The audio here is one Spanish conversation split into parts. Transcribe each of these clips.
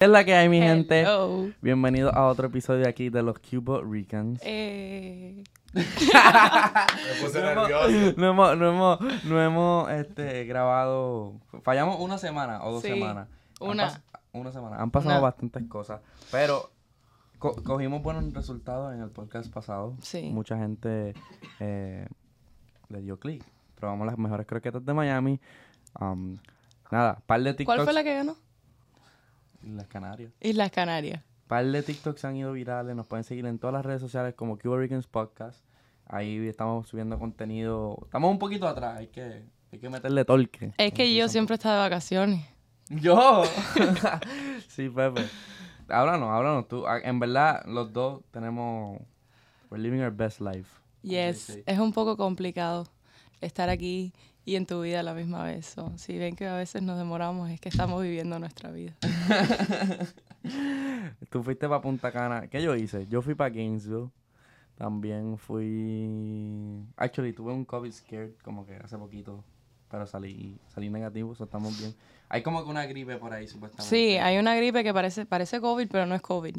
es la que hay, mi gente? Bienvenidos a otro episodio aquí de los Cubo Ricans. Eh, Me puse nervioso. No hemos, no hemos, no hemos este, grabado. Fallamos una semana o dos Sí, semanas. Han una. pas- una semana. Han pasado Una. bastantes cosas. Pero co- cogimos buenos resultados en el podcast pasado. Sí. Mucha gente eh, le dio clic. Probamos las mejores croquetas de Miami. Um, nada, par de TikToks. ¿Cuál fue la que ganó? Las Canarias. Islas Canarias. par de TikToks han ido virales. Nos pueden seguir en todas las redes sociales como Cuba Ricans Podcast. Ahí estamos subiendo contenido. Estamos un poquito atrás. Hay que, hay que meterle torque. Es que yo siempre estaba de vacaciones. ¡Yo! sí, Pepe. Háblanos, háblanos tú. Ah, En verdad, los dos tenemos... We're living our best life. Yes, es un poco complicado estar aquí y en tu vida a la misma vez. So, si ven que a veces nos demoramos, es que estamos viviendo nuestra vida. Tú fuiste para Punta Cana. ¿Qué yo hice? Yo fui para Gainesville. También fui... Actually, tuve un COVID scare como que hace poquito. Pero salí, salí negativo, so estamos bien. Hay como que una gripe por ahí, supuestamente. Sí, hay una gripe que parece, parece COVID, pero no es COVID.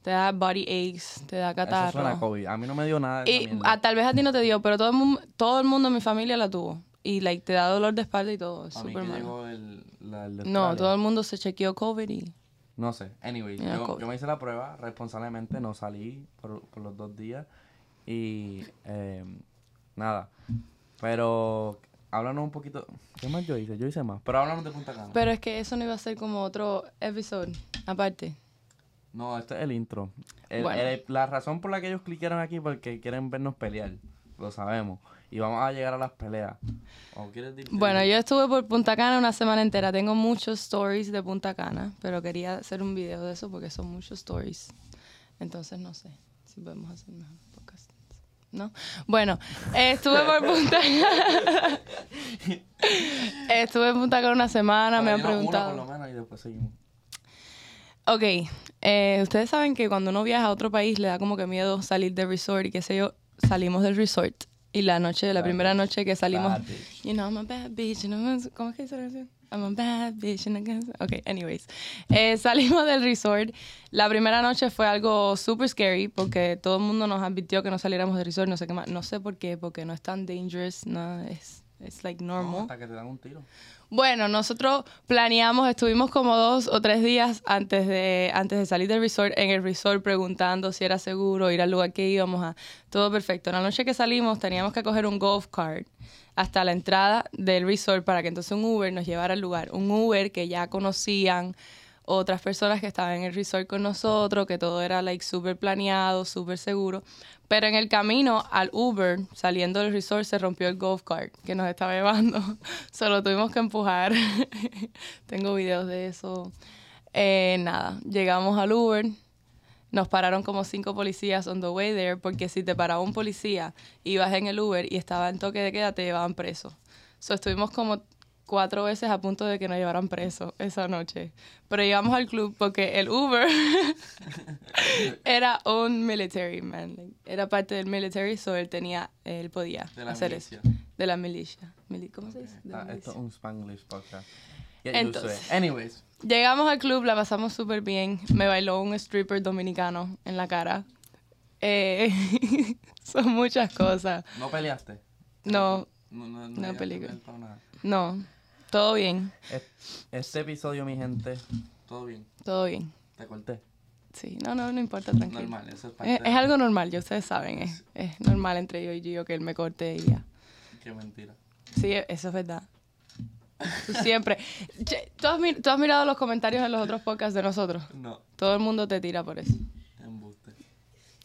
Te da body aches, te da Eso suena a catarro. COVID. A mí no me dio nada de Y ah, tal vez a ti no te dio, pero todo el, mundo, todo el mundo en mi familia la tuvo. Y like, te da dolor de espalda y todo. Es A mí que llegó el, la, el No, todo el mundo se chequeó COVID y... No sé. Anyway, yo, yo me hice la prueba responsablemente, no salí por, por los dos días. Y eh, nada. Pero háblanos un poquito. ¿Qué más yo hice? Yo hice más. Pero háblanos de Punta Cana. Pero es que eso no iba a ser como otro episodio, aparte. No, este es el intro. El- Bueno. el- la razón por la que ellos cliquearon aquí porque quieren vernos pelear. Lo sabemos. Y vamos a llegar a las peleas. ¿O quieres decir? Bueno, yo estuve por Punta Cana una semana entera. Tengo muchos stories de Punta Cana, pero quería hacer un video de eso porque son muchos stories. Entonces no sé si podemos hacer mejor podcast. ¿No? Bueno, eh, estuve por Punta Cana. estuve en Punta Cana una semana, me han preguntado. Una por lo menos y después seguimos. Ok, eh, ustedes saben que cuando uno viaja a otro país le da como que miedo salir del resort y qué sé yo, salimos del resort y la noche, la primera noche. que salimos, you know, I'm a bad bitch, you know, ¿cómo es que dice la canción? I'm a bad bitch. and I guess- Ok, anyways, Eh, salimos del resort, la primera noche fue algo super scary porque todo el mundo nos advirtió que no saliéramos del resort, no sé qué más, no sé por qué, porque no es tan dangerous, no, es, es like No, normal. hasta que te dan un tiro. Bueno, nosotros planeamos, estuvimos como dos o tres días antes de, antes de salir del resort, en el resort preguntando si era seguro ir al lugar que íbamos a. Todo perfecto. La noche que salimos teníamos que coger un golf cart hasta la entrada del resort para que entonces un Uber nos llevara al lugar. Un Uber que ya conocían otras personas que estaban en el resort con nosotros, que todo era like súper planeado, súper seguro. Pero en el camino al Uber, saliendo del resort, se rompió el golf cart que nos estaba llevando. Solo tuvimos que empujar. Tengo videos de eso. Eh, nada, llegamos al Uber. Nos pararon como cinco policías on the way there, porque si te paraba un policía, ibas en el Uber y estaba en toque de queda, te llevaban preso. So, estuvimos como cuatro veces a punto de que nos llevaran preso esa noche. Pero llegamos al club porque el Uber era un military man. like, Era parte del military, so él tenía, él podía hacer milicia. eso. De la milicia. Mili- ¿Cómo se dice? De la Ah, esto milicia. es un Spanglish podcast. Entonces. Anyways. Llegamos al club, la pasamos súper bien. Me bailó un stripper dominicano en la cara. Eh, son muchas cosas. ¿No peleaste? No, No, no, No para nada. no, todo bien, Es- Este episodio, mi gente, todo bien. todo bien. Te corté. Sí, no, no, no importa, tranquilo. Normal, eso es parte Es, de- es algo normal, ya ustedes saben, es, es normal entre yo y Gio que él me corte y ya. Qué mentira. Sí, eso es verdad. Tú siempre. Che, ¿tú, has, tú has mirado los comentarios en los otros podcasts de nosotros? No, Todo el mundo te tira por eso.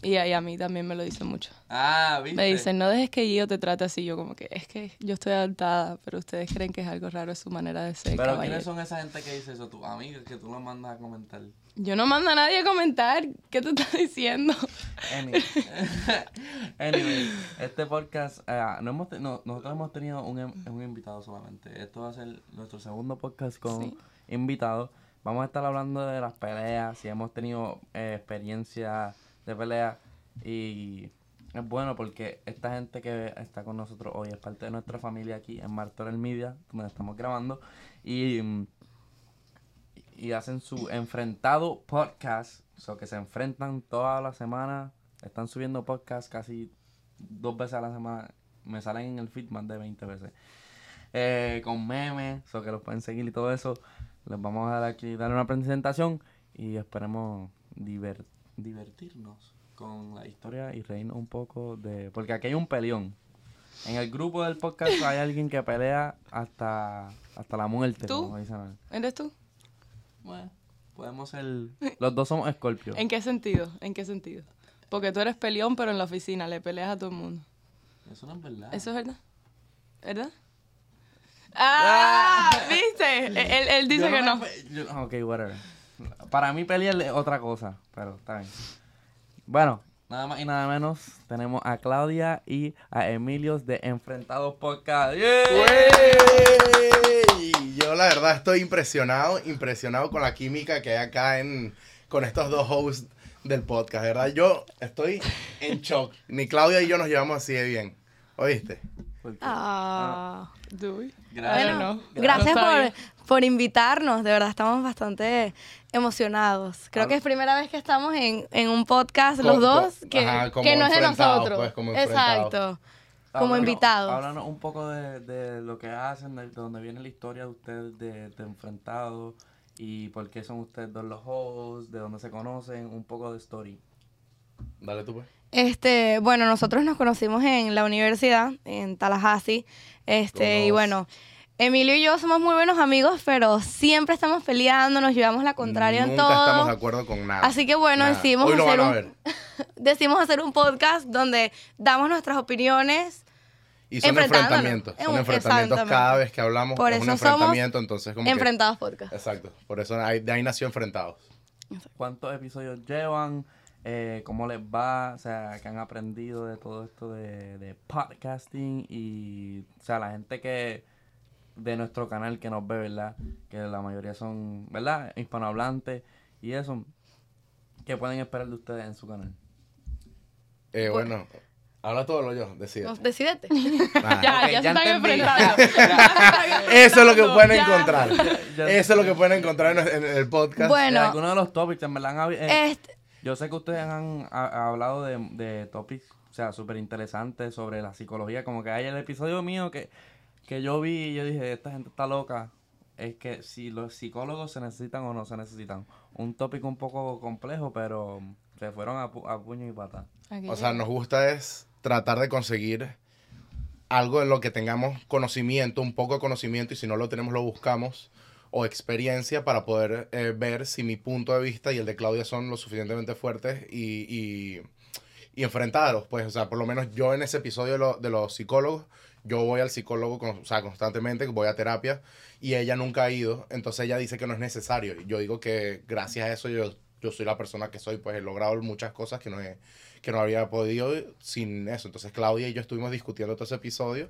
Y a, y a mí también me lo dicen mucho. Ah, ¿viste? Me dicen, no dejes que Gio te trate así. Yo como que, es que yo estoy adaptada, pero ustedes creen que es algo raro, es su manera de ser. Pero caballero". ¿quiénes son esa gente que dice eso? Tus amigas que tú los mandas a comentar. Yo no mando a nadie a comentar. ¿Qué tú estás diciendo? Anyway, Anyway, este podcast, eh, no hemos no, nosotros hemos tenido un, em- un invitado solamente. Esto va a ser nuestro segundo podcast con Sí. invitados. Vamos a estar hablando de las peleas, si hemos tenido eh, experiencia de pelea. Y es bueno porque esta gente que está con nosotros hoy es parte de nuestra familia aquí en Martorell Media, donde estamos grabando. Y y hacen su enfrentado podcast. So que se enfrentan toda la semana. Están subiendo podcast casi dos veces a la semana. Me salen en el feed más de 20 veces. Eh, con memes, so que los pueden seguir y todo eso. Les vamos a dar aquí dar una presentación y esperemos diver- divertirnos con la historia y reírnos un poco de. Porque aquí hay un peleón. En el grupo del podcast hay alguien que pelea hasta, hasta la muerte, ¿Tú? como dicen. ¿Eres tú? Bueno, podemos ser. Los dos somos Scorpio. ¿En qué sentido? ¿En qué sentido? Porque tú eres peleón, pero en la oficina le peleas a todo el mundo. Eso no es verdad. ¿Eso es verdad? ¿Verdad? ¡Ah! ¿Viste? Él, él- dice que no. yo- ok, whatever. Para mí pelear es otra cosa, pero está bien. Bueno, nada más y nada menos, tenemos a Claudia y a Emilio de Enfrentados Podcast. ¡Yeah! Yo la verdad estoy impresionado, impresionado con la química que hay acá en, con estos dos hosts del podcast, ¿verdad? Yo estoy en shock. Ni Claudia y yo nos llevamos así de bien. ¿Oíste? Porque- Ah? Gracias. Bueno, por, por invitarnos, de verdad estamos bastante emocionados. Creo Ah. que es primera vez que estamos en, en un podcast los dos que, ajá, que no es de nosotros. pues, como. Exacto, como Háblanos- invitados. Háblanos un poco de, de lo que hacen, de, de dónde viene la historia de ustedes de, de Enfrentados y por qué son ustedes dos los hosts, de dónde se conocen, un poco de story. Dale tú, pues. Este, bueno, nosotros nos conocimos en la universidad, en Tallahassee. Este, y bueno, Emilio y yo somos muy buenos amigos, pero siempre estamos peleando, nos llevamos la contraria en Nunca todo. estamos de acuerdo con nada. Así que bueno, Nada. decidimos Hoy lo hacer van a un-. Decidimos hacer un podcast donde damos nuestras opiniones. Y son enfrentamientos. Son Eh, enfrentamientos cada vez que hablamos. Por es un eso somos enfrentamiento, entonces como que- Enfrentados Podcast. Exacto. Por eso ahí- de ahí nació Enfrentados. ¿Cuántos episodios llevan? Eh, ¿Cómo les va? O sea, ¿qué han aprendido de todo esto de, de podcasting? Y, o sea, la gente que de nuestro canal que nos ve, ¿verdad? Que la mayoría son, ¿verdad? Hispanohablantes y eso. ¿Qué pueden esperar de ustedes en su canal? Eh, bueno, habla todo lo yo, decide. No, Decídete. Ya, ya, ya se están entendí. enfrentando. Eso es lo que pueden Ya. encontrar. ya- Eso es lo que pueden encontrar en, en el podcast. Bueno, algunos de los topics, en verdad, han eh, este, Yo sé que ustedes han ha- hablado de, de topics, o sea, súper interesantes sobre la psicología. Como que hay el episodio mío que, que yo vi y yo dije, esta gente está loca. Es que si los psicólogos se necesitan o no se necesitan. Un tópico un poco complejo, pero se fueron a, pu- a puño y pata. O sea, nos gusta es tratar de conseguir algo en lo que tengamos conocimiento, un poco de conocimiento, y si no lo tenemos, lo buscamos, o experiencia para poder eh, ver si mi punto de vista y el de Claudia son lo suficientemente fuertes y, y, y enfrentarlos. Pues, o sea, por lo menos yo en ese episodio de, lo- de los psicólogos, yo voy al psicólogo con- o sea, constantemente, voy a terapia, y ella nunca ha ido, entonces ella dice que no es necesario. Y yo digo que gracias a eso yo, yo soy la persona que soy, pues he logrado muchas cosas que no he que no había podido sin eso. Entonces Claudia y yo estuvimos discutiendo todo ese episodio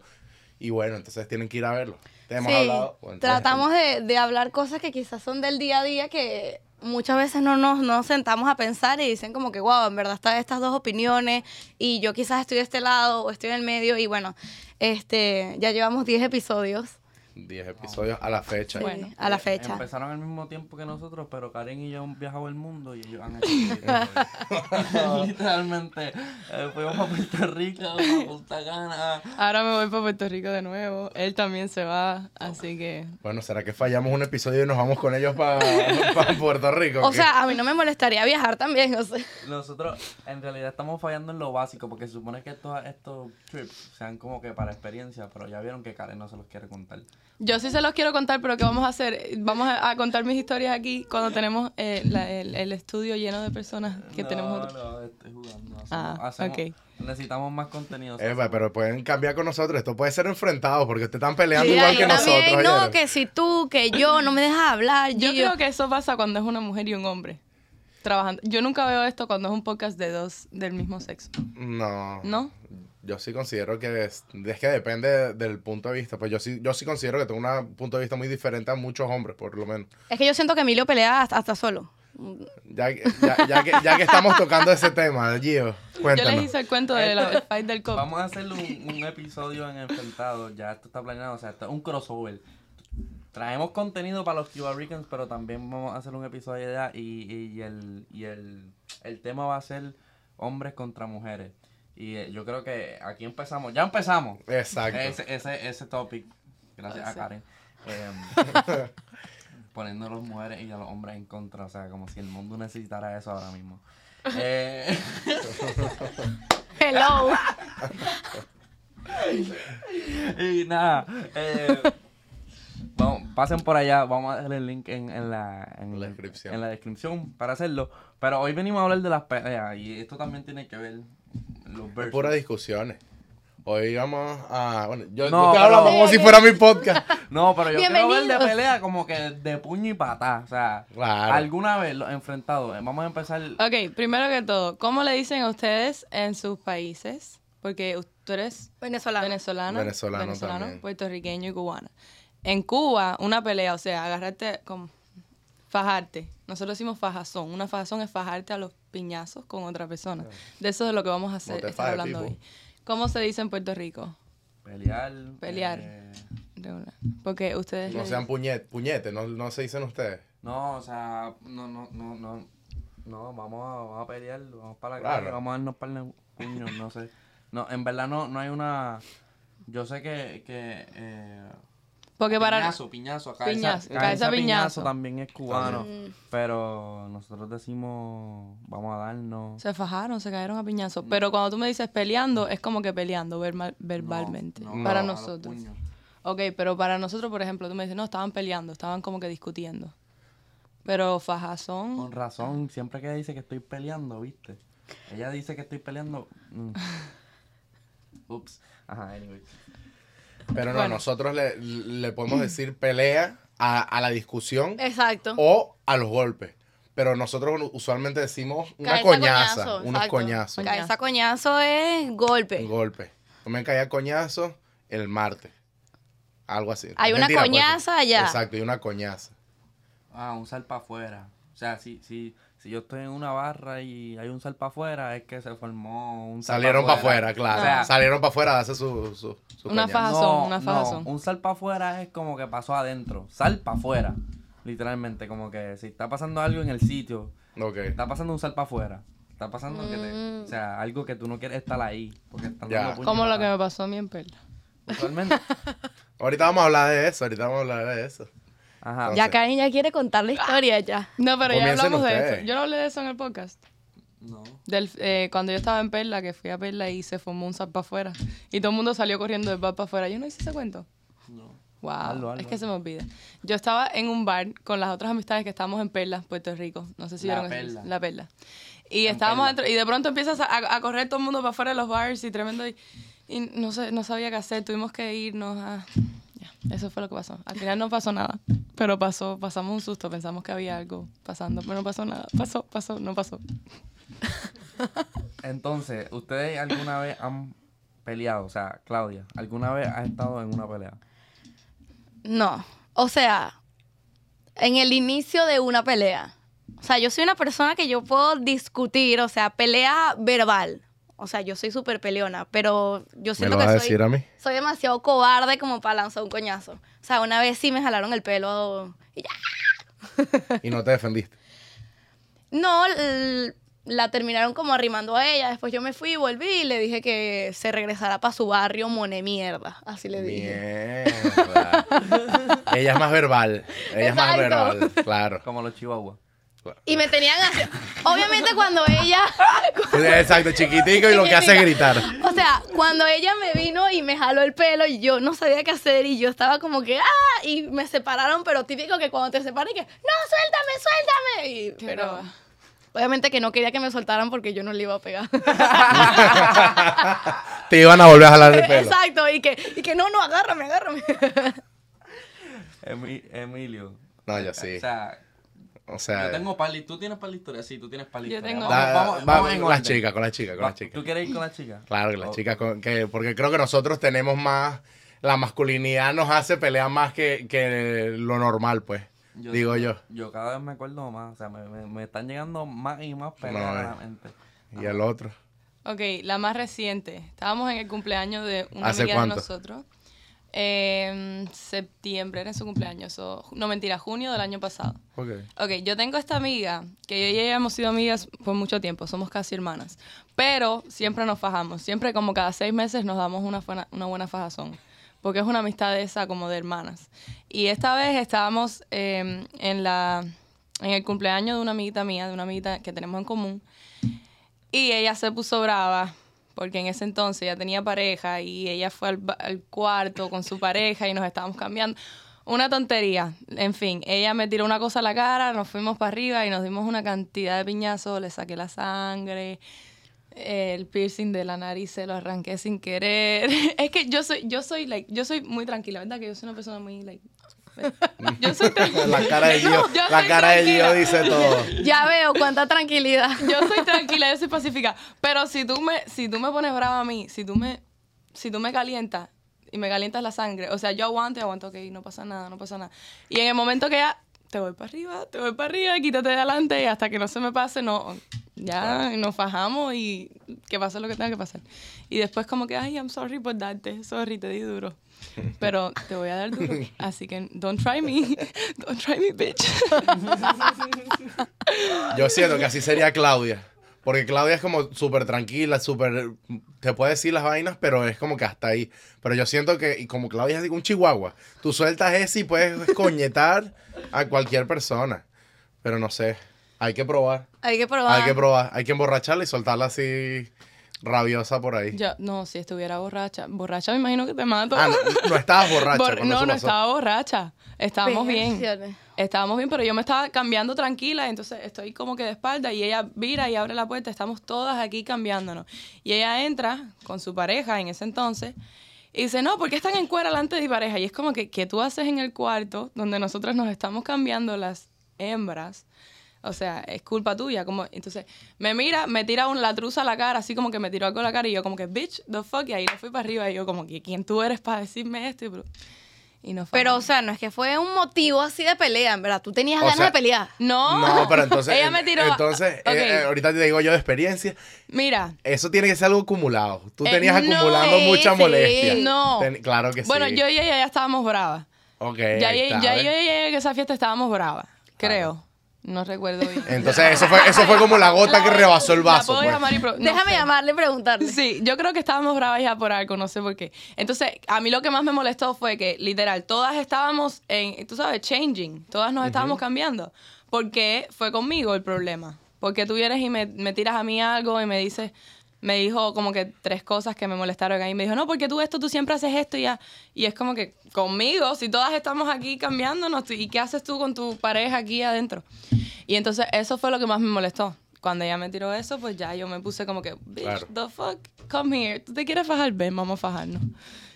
y bueno, entonces tienen que ir a verlo. Te hemos sí, hablado. bueno, tratamos de, de hablar cosas que quizás son del día a día que muchas veces no nos, nos sentamos a pensar y dicen como que, wow, en verdad están estas dos opiniones y yo quizás estoy de este lado o estoy en el medio y bueno, este, ya llevamos 10 episodios. 10 episodios a la fecha. Sí, Bueno, a la Eh, fecha. Empezaron al mismo tiempo que nosotros, pero Karen y yo han viajado el mundo y ellos han hecho Literalmente, eh, fuimos a Puerto Rico, a Punta Cana. Ahora me voy para Puerto Rico de nuevo. Él también se va, así que... Bueno, ¿será que fallamos un episodio y nos vamos con ellos para Puerto Rico? O ¿Qué? sea, a mí no me molestaría viajar también, o sea. Nosotros en realidad estamos fallando en lo básico porque se supone que estos, estos trips sean como que para experiencia, pero ya vieron que Karen no se los quiere contar. Yo sí se los quiero contar, pero ¿qué vamos a hacer? Vamos a, a contar mis historias aquí cuando tenemos eh, la- el, el estudio lleno de personas que no, tenemos. No, estoy jugando. Hacemos, Ah, hacemos- ok. Necesitamos más contenido. Eh, va, pero pueden cambiar con nosotros. Esto puede ser enfrentado porque ustedes están peleando Sí, igual que también, nosotros. no, que si tú, que yo, no me dejas hablar. Yo Gio. creo que eso pasa cuando es una mujer y un hombre trabajando. Yo nunca veo esto cuando es un podcast de dos del mismo sexo. No. ¿No? Yo sí considero que es, es que depende del punto de vista. Pues yo sí, yo sí considero que tengo un punto de vista muy diferente a muchos hombres, por lo menos. Es que yo siento que Emilio pelea hasta, hasta solo. Ya, ya, ya que, ya que estamos tocando ese tema, Gio, Yo les cuéntanos. hice el cuento del fight del cop. Vamos a hacer un, un episodio en Enfrentado. Ya esto está planeado. O sea, esto es un crossover. traemos contenido para los Cuba Ricans, pero también vamos a hacer un episodio de allá y, y, el, y el, el tema va a ser hombres contra mujeres. Y eh, yo creo que aquí empezamos, ya empezamos. Exacto. Ese, ese, ese topic, gracias a Sí. Karen. Em, poniendo a las mujeres y a los hombres en contra, o sea, como si el mundo necesitara eso ahora mismo. Eh, Hello. y nada, eh, vamos, pasen por allá, vamos a dejar el link en, en la, en, La descripción. en la descripción para hacerlo. Pero hoy venimos a hablar de las peleas y esto también tiene que ver los. Puras discusiones. Hoy vamos a. Bueno, yo, No, yo te hablo como si fuera mi podcast. No, pero yo quiero ver de pelea como que de puño y patá. O sea, Claro. alguna vez lo he enfrentado. Eh, Vamos a empezar. Ok, primero que todo, ¿cómo le dicen a ustedes en sus países? Porque tú eres Venezolano. venezolana, Venezolano también. puertorriqueño y cubana. En Cuba, una pelea, o sea, agarrarte como fajarte. Nosotros decimos fajazón. Una fajazón es fajarte a los piñazos con otra persona. De eso es lo que vamos a hacer, estar hablando tipo. hoy. ¿Cómo se dice en Puerto Rico? Pelear. Pelear. eh. Porque ustedes... No sean puñet, puñete, no, no se dicen ustedes. no, o sea, no, no, no, no. No, vamos a, vamos a pelear, vamos para la Claro. calle, vamos a darnos para el puño, no sé. No, en verdad no, no hay una. Yo sé que. que eh, Porque para... Piñazo, piñazo. Acá Piñazo, esa, cabeza piñazo. piñazo. también es cubano. Mm. Pero nosotros decimos, vamos a darnos. Se fajaron, se cayeron a piñazos. Pero cuando tú me dices peleando, es como que peleando verma- verbalmente. No, no, para nosotros. Ok, pero para nosotros, por ejemplo, tú me dices, no, estaban peleando, estaban como que discutiendo. Pero fajazón. Con razón, siempre que ella dice que estoy peleando, ¿viste? Ella dice que estoy peleando. mm. Ups. Ajá, anyway. Pero no, Bueno. nosotros le, le podemos decir pelea a, a la discusión Exacto. o a los golpes. Pero nosotros usualmente decimos una Cabeza, coñaza, coñazo, unos exacto. coñazos, Cabeza coñazo es golpe. golpe. No me caía coñazo el martes. Algo así. Hay una Mentira, pues. coñaza allá. Exacto, y una coñaza. Ah, un sal para afuera. O sea, si, si, si yo estoy en una barra y hay un sal para afuera, es que se formó un sal Salieron pa' para afuera, claro. O sea, Salieron para afuera a hacer su, su, su Una. Fajazón, una fajazón. un sal para afuera es como que pasó adentro. Sal para afuera. Literalmente, como que si está pasando algo en el sitio, Ok. está pasando un sal para afuera. Está pasando que te, o sea, algo que tú no quieres estar ahí. Porque están Como lo que me pasó a mí en Perla. Usualmente. Ahorita vamos a hablar de eso, ahorita vamos a hablar de eso. Ajá. Ya Karen ya quiere contar la historia ya. No, pero ya Comiencen hablamos de ustedes. eso. Yo no hablé de eso en el podcast. No. Del, eh, cuando yo estaba en Perla, que fui a Perla y se formó un zap para afuera. Y todo el mundo salió corriendo del bar para afuera. Yo no hice ese cuento. No. Wow, Hazlo, hazlo. es que se me olvida. Yo estaba en un bar con las otras amistades que estábamos en Perla, Puerto Rico. No sé si La vieron eso. Perla. La Perla. Y En estábamos Perla. dentro, y de pronto empiezas a, a correr todo el mundo para afuera de los bars y tremendo. Y, y no, sé, no sabía qué hacer. Tuvimos que irnos a. Eso fue lo que pasó. Al final no pasó nada. Pero pasó, pasamos un susto. Pensamos que había algo pasando, pero no pasó nada. Pasó, pasó, no pasó. Entonces, ¿ustedes alguna vez han peleado? O sea, Claudia, ¿alguna vez has estado en una pelea? No. O sea, en el inicio de una pelea. O sea, yo soy una persona que yo puedo discutir, o sea, pelea verbal. O sea, yo soy súper peleona, pero yo ¿Me siento lo vas a que soy, decir a mí? soy demasiado cobarde como para lanzar un coñazo. O sea, una vez sí me jalaron el pelo y ya. Y no te defendiste. No, la terminaron como arrimando a ella. Después yo me fui y volví y le dije que se regresara para su barrio, mone mierda. Así le dije. Mierda. Ella es más verbal. Ella es más Exacto. verbal, claro. Como los chihuahuas. Y me tenían así. Obviamente cuando ella. Exacto, chiquitico y lo que hace es gritar. O sea, cuando ella me vino y me jaló el pelo y yo no sabía qué hacer y yo estaba como que, ¡ah! Y me separaron, pero típico que cuando te separan y que, ¡no, suéltame, suéltame! Y, pero brava. obviamente que no quería que me soltaran porque yo no le iba a pegar. Te iban a volver a jalar el pelo. Exacto, y que, y que no, no, agárrame, agárrame. Emi- Emilio. No, yo sí. O sea, O sea, yo tengo par ¿Tú tienes de historia? Sí, tú tienes de Yo tengo- da- Vamos, vamos, va- vamos con las chicas, con las chicas, con las chicas. ¿Tú quieres ir con las chicas? Claro que las Oh. chicas, con- que, porque creo que nosotros tenemos más, la masculinidad nos hace pelear más que, que lo normal, pues, digo yo. Yo cada vez me acuerdo más. O sea, me, me- me están llegando más y más peleas No, a eh. la mente. Y el otro. Ok, la más reciente. Estábamos en el cumpleaños de una ¿Hace amiga cuánto? de nosotros. En septiembre era su cumpleaños. o- no, mentira, junio del año pasado. Ok. Ok, yo tengo esta amiga, que yo y ella hemos sido amigas por mucho tiempo, somos casi hermanas, pero siempre nos fajamos, siempre como cada seis meses nos damos una, buena- una buena fajazón, porque es una amistad de esa como de hermanas. Y esta vez estábamos eh, en, la, en el cumpleaños de una amiguita mía, de una amiguita que tenemos en común, y ella se puso brava porque en ese entonces ella tenía pareja y ella fue al, al cuarto con su pareja y nos estábamos cambiando. Una tontería. En fin, ella me tiró una cosa a la cara, nos fuimos para arriba y nos dimos una cantidad de piñazos, le saqué la sangre, el piercing de la nariz se lo arranqué sin querer. Es que yo soy, yo soy, like, yo soy muy tranquila, ¿verdad? Que yo soy una persona muy, like, yo soy tranquila. La cara de Gio, Yo la cara de Gio dice todo. Ya veo cuánta tranquilidad. Yo soy tranquila, yo soy pacífica. Pero si tú me, si tú me pones brava a mí, si tú me, si tú me calientas y me calientas la sangre, o sea, yo aguanto y aguanto, ok, no pasa nada, no pasa nada. Y en el momento que ya te voy para arriba, te voy para arriba, quítate de adelante y hasta que no se me pase, no, ya nos fajamos y que pase lo que tenga que pasar. Y después como que, ay, I'm sorry por darte, sorry, te di duro. Pero te voy a dar duro. Así que don't try me. Don't try me, bitch. Yo siento que así sería Claudia. Porque Claudia es como súper tranquila, súper... Te puede decir las vainas, pero es como que hasta ahí. Pero yo siento que, y como Claudia es así, un chihuahua, tú sueltas ese y puedes coñetar a cualquier persona. Pero no sé, hay que probar. Hay que probar. Hay que probar, hay que emborracharla y soltarla así rabiosa por ahí. Yo, no, si estuviera borracha. Borracha me imagino que te mato. Ah, no, no estabas borracha. Bor- no, no pasó. estaba borracha. Estábamos bien. Estábamos bien, pero yo me estaba cambiando tranquila, entonces estoy como que de espalda y ella vira y abre la puerta, estamos todas aquí cambiándonos. Y ella entra con su pareja en ese entonces y dice, no, ¿por qué están en cuera delante de mi pareja? Y es como que, ¿qué tú haces en el cuarto donde nosotros nos estamos cambiando las hembras? O sea, es culpa tuya. Como, entonces, me mira, me tira un, la truza a la cara, así como que me tiró algo a la cara y yo como que, bitch, the fuck, y ahí me fui para arriba y yo como que, ¿quién tú eres para decirme esto? Y, y no fue Pero, o sea, no es que fue un motivo así de pelea, en verdad. Tú tenías O ganas sea, de pelear. No. No, pero entonces... Ella me tiró. Entonces, Ok, eh, eh, ahorita te digo yo de experiencia, Mira. eso tiene que ser algo acumulado. Tú Eh, tenías no, acumulando sí, mucha sí. molestia. No. Ten- claro que Bueno, sí. yo y ella ya estábamos bravas. Ok, Ya, ahí ya, está, ya ¿ves? yo y ella en esa fiesta estábamos bravas. Creo. No recuerdo bien. Entonces, eso fue, eso fue como la gota que rebasó el vaso. puedo pues. llamar y pro- no Déjame sé. llamarle y preguntarle. Sí, yo creo que estábamos bravas ya por algo, no sé por qué. Entonces, a mí lo que más me molestó fue que, literal, todas estábamos en, tú sabes, changing. Todas nos estábamos cambiando. Porque fue conmigo el problema. Porque tú vienes y me, me tiras a mí algo y me dices, me dijo como que tres cosas que me molestaron ahí. Me dijo, no, porque tú esto, tú siempre haces esto y ya. Y es como que conmigo, si todas estamos aquí cambiándonos, ¿y qué haces tú con tu pareja aquí adentro? Y entonces eso fue lo que más me molestó. Cuando ella me tiró eso, pues ya yo me puse como que, bitch, Claro. the fuck, come here. ¿Tú te quieres fajar? Ven, vamos a fajarnos.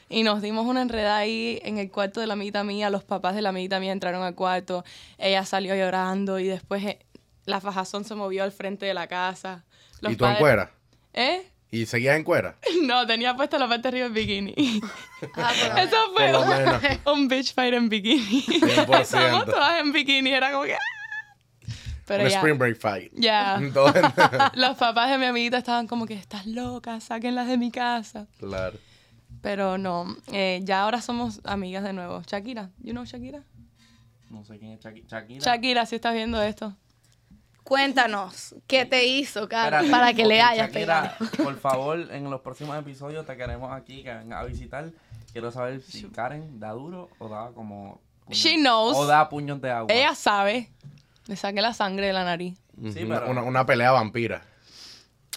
Y nos dimos una enredada ahí en el cuarto de la amiguita mía. Los papás de la amiguita mía entraron al cuarto. Ella salió llorando y después eh, la fajazón se movió al frente de la casa. Los ¿Y tú en cuera? ¿Eh? ¿Y seguías en cuera? No, tenía puesta la parte de arriba el bikini. Ah, pero- Eso fue Por lo un, menos. un bitch fight en bikini. 100%. Estábamos todas en bikini. Era como que... ¡ah! Pero un ya. spring break fight. Ya. Los papás de mi amiguita estaban como que, estás loca, sáquenlas de mi casa. claro. Pero no, eh, ya ahora somos amigas de nuevo. Shakira, you know Shakira? No sé quién es Shaki- Shakira. Shakira, si estás viendo esto. Cuéntanos, ¿qué te hizo, cara? Espérate, Para que le hayas Shakira, pegado. por favor, en los próximos episodios te queremos aquí que vengas a visitar. Quiero saber si Karen da duro o da como... She knows. O da puños de agua. Ella sabe. Le saqué la sangre de la nariz. Sí, una, pero- una, una pelea vampira.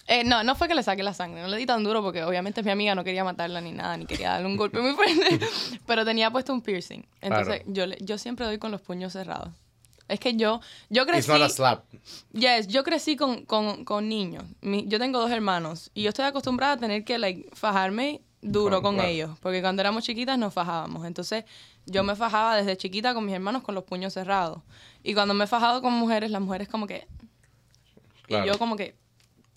Eh, no, no fue que le saqué la sangre, no le di tan duro porque obviamente es mi amiga, no quería matarla ni nada, ni quería darle un golpe muy fuerte, pero tenía puesto un piercing. Entonces Claro. yo, le- yo siempre doy con los puños cerrados. Es que yo, yo It's crecí... not a slap. Yes, yo crecí con, con, con niños. Mi- yo tengo dos hermanos y yo estoy acostumbrada a tener que like, fajarme duro Con- con claro. ellos, porque cuando éramos chiquitas nos fajábamos. Entonces yo me fajaba desde chiquita con mis hermanos con los puños cerrados. Y cuando me he fajado con mujeres, las mujeres como que... Claro. Y yo como que,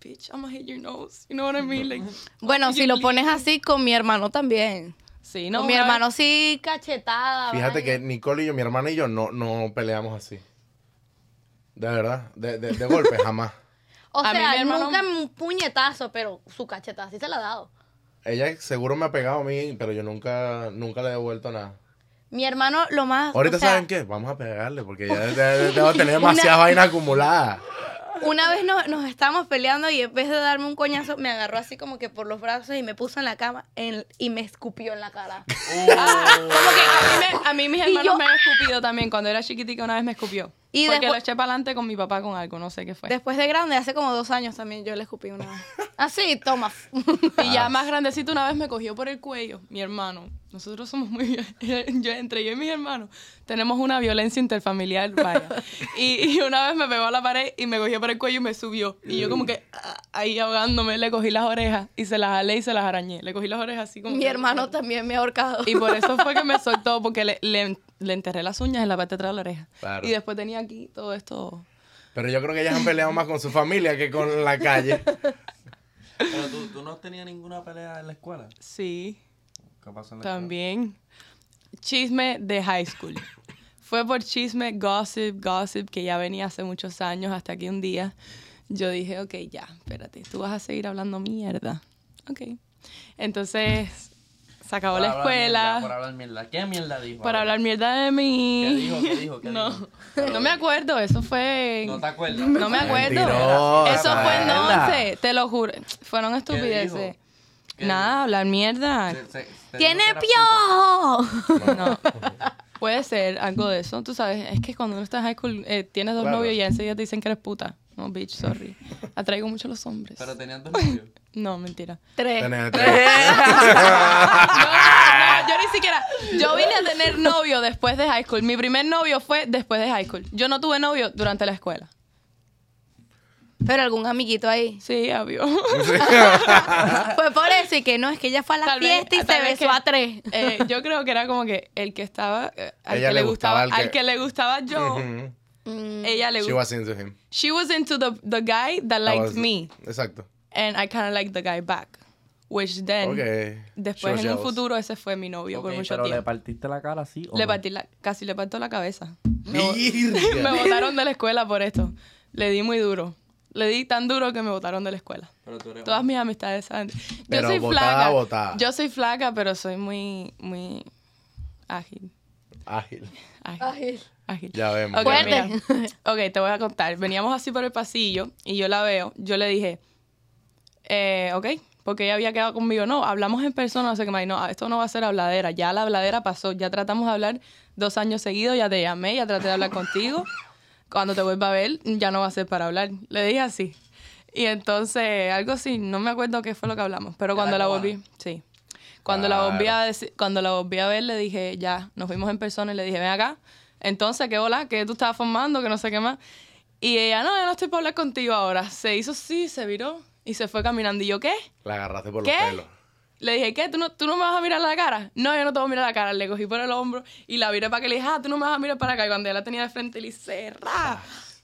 bitch, I'm gonna hit your nose. You know what I mean? Like, Bueno, si lo pones así con mi hermano también. Sí, no. con mi una vez- hermano sí, cachetada. Fíjate que Nicole y yo, mi hermana y yo, no, no peleamos así. De verdad. De, de, de golpe, jamás. O A sea, hermano- nunca un puñetazo, pero su cachetada sí se la ha dado. ella seguro me ha pegado a mí, pero yo nunca, nunca le he devuelto nada. Mi hermano, lo más. Ahorita o sea, saben qué, vamos a pegarle porque ya de- de- debo tener demasiadas vainas acumuladas. Una vez nos, nos estábamos peleando y en vez de darme un coñazo, me agarró así como que por los brazos y me puso en la cama en- y me escupió en la cara. Ah, como que a mí, me- a mí mis hermanos yo- me han escupido también. Cuando era chiquitica una vez me escupió. Y porque después- lo eché para adelante con mi papá con algo, no sé qué fue. Después de grande, hace como dos años también yo le escupí una vez. Así, toma. Y ya más grandecito una vez me cogió por el cuello, mi hermano. Nosotros somos muy... Yo, entre yo y mis hermanos tenemos una violencia interfamiliar, vaya. Y, y una vez me pegó a la pared y me cogió por el cuello y me subió. Y yo como que ah, ahí ahogándome le cogí las orejas y se las jalé y se las arañé. Le cogí las orejas así como... Mi que- hermano también me ha ahorcado. Y por eso fue que me soltó, porque le, le, le enterré las uñas en la parte de atrás de la oreja. Claro. Y después tenía aquí todo esto... Pero yo creo que ellas han peleado más con su familia que con la calle. Pero tú, tú no tenías ninguna pelea en la escuela. Sí. ¿Qué pasó en la escuela? También. Chisme de high school. Fue por chisme, gossip, gossip, que ya venía hace muchos años, hasta que un día yo dije, ok, ya, espérate, tú vas a seguir hablando mierda. Ok. Entonces, se acabó Por la mierda, escuela por hablar mierda. ¿Qué mierda dijo? para hablar mierda de mí. ¿Qué dijo? ¿Qué dijo? ¿Qué no, dijo? no me acuerdo, eso fue... ¿No te acuerdas? No me acuerdo. Mentirosa. Eso fue en Mierda. 11, te lo juro. Fueron estupidez. ¿Qué Nada, hablar mierda. Se- se- se ¡Tiene piojo! No. Puede ser algo de eso. Tú sabes, es que cuando uno está en high school, eh, tienes dos Claro. novios y enseguida te dicen que eres puta. No, bitch, sorry. Atraigo mucho a los hombres. Pero tenían dos novios. No, mentira. Tres. Tres. No, no, yo ni siquiera. Yo vine a tener novio después de high school. Mi primer novio fue después de high school. Yo no tuve novio durante la escuela. Pero algún amiguito ahí. Sí, obvio. Fue por eso y que no, es que ella fue a la Tal vez- fiesta y se besó que- a tres. Eh, yo creo que era como que el que estaba. eh, al Ella que le gustaba gustaba, al que- al que le gustaba yo. Mm, Ella le She gustaba. was into him. She was into the, the guy that liked was- me. Exacto. And I kind of liked the guy back. Which then, Ok. después She en un futuro, ese fue mi novio por mucho pero le tiempo. partiste la cara así o Le no? partí la, casi le partió la cabeza. Me, me botaron de la escuela por esto. Le di muy duro. Le di tan duro que me botaron de la escuela. Pero tú eres Todas mis amistades saben. Yo Pero soy botada, flaca. botada. Yo soy flaca, pero soy muy, muy ágil. Ágil. Ágil. Ágil. Ya vemos. Ok, ya Fuerte. vemos. mira. Ok, te voy a contar. Veníamos así por el pasillo y yo la veo. Yo le dije, eh, ok, porque ella había quedado conmigo. No, hablamos en persona, no sé qué más. No, esto no va a ser habladera. Ya la habladera pasó. Ya tratamos de hablar dos años seguidos. Ya te llamé, ya traté de hablar contigo. Cuando te vuelva a ver, ya no va a ser para hablar. Le dije así. Y entonces, algo así, no me acuerdo qué fue lo que hablamos. Pero cuando la volví, sí. Cuando la volví a decir- cuando la volví a ver, le dije, ya, nos vimos en persona y le dije, ven acá. Entonces, ¿qué hola? ¿Qué tú estabas formando? Que no sé qué más. Y ella, no, yo no estoy para hablar contigo ahora. Se hizo así, se viró y se fue caminando. Y yo, ¿qué? La agarraste por ¿Qué? los pelos. Le dije, ¿qué? ¿Tú no, ¿Tú no me vas a mirar la cara? No, yo no te voy a mirar la cara. Le cogí por el hombro y la viré para que le dije, ah, tú no me vas a mirar para acá. Y cuando ella la tenía de frente, le hice.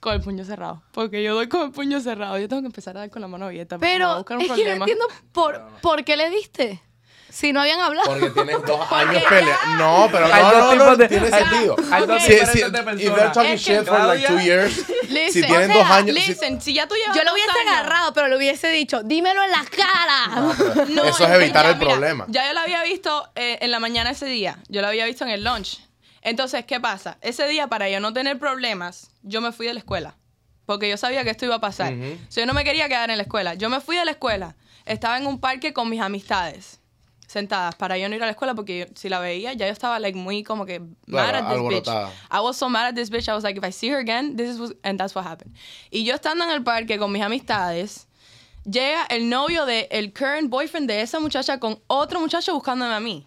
Con el puño cerrado. Porque yo doy con el puño cerrado. Yo tengo que empezar a dar con la mano abierta. Pero buscar un es que no problema. entiendo por, por qué le diste. Si no habían hablado. Porque tienes dos años peleando. No, pero no, no, no, de- tiene hay- sentido. hay dos Si- si- de if personas. they're talking Es que shit for like two years, si Listen, tienen o sea, dos años, si- Listen, si ya tú llevas Yo lo hubiese años- agarrado, pero le hubiese dicho, dímelo en la cara. No, Eso es evitar ya, el mira, problema. Ya yo la había visto eh, en la mañana ese día. Yo la había visto en el lunch. Entonces, ¿qué pasa? Ese día, para yo no tener problemas, yo me fui de la escuela. Porque yo sabía que esto iba a pasar. Ujú. O sea, yo no me quería quedar en la escuela. Yo me fui de la escuela. Estaba en un parque con mis amistades. Sentadas para yo no ir a la escuela porque yo- si la veía ya yo estaba like muy como que mad Claro, at this bitch. I was so mad at this bitch. I was like, if I see her again, this is what, and that's what happened. Y yo estando en el parque con mis amistades, llega el novio de el current boyfriend de esa muchacha con otro muchacho buscándome a mí.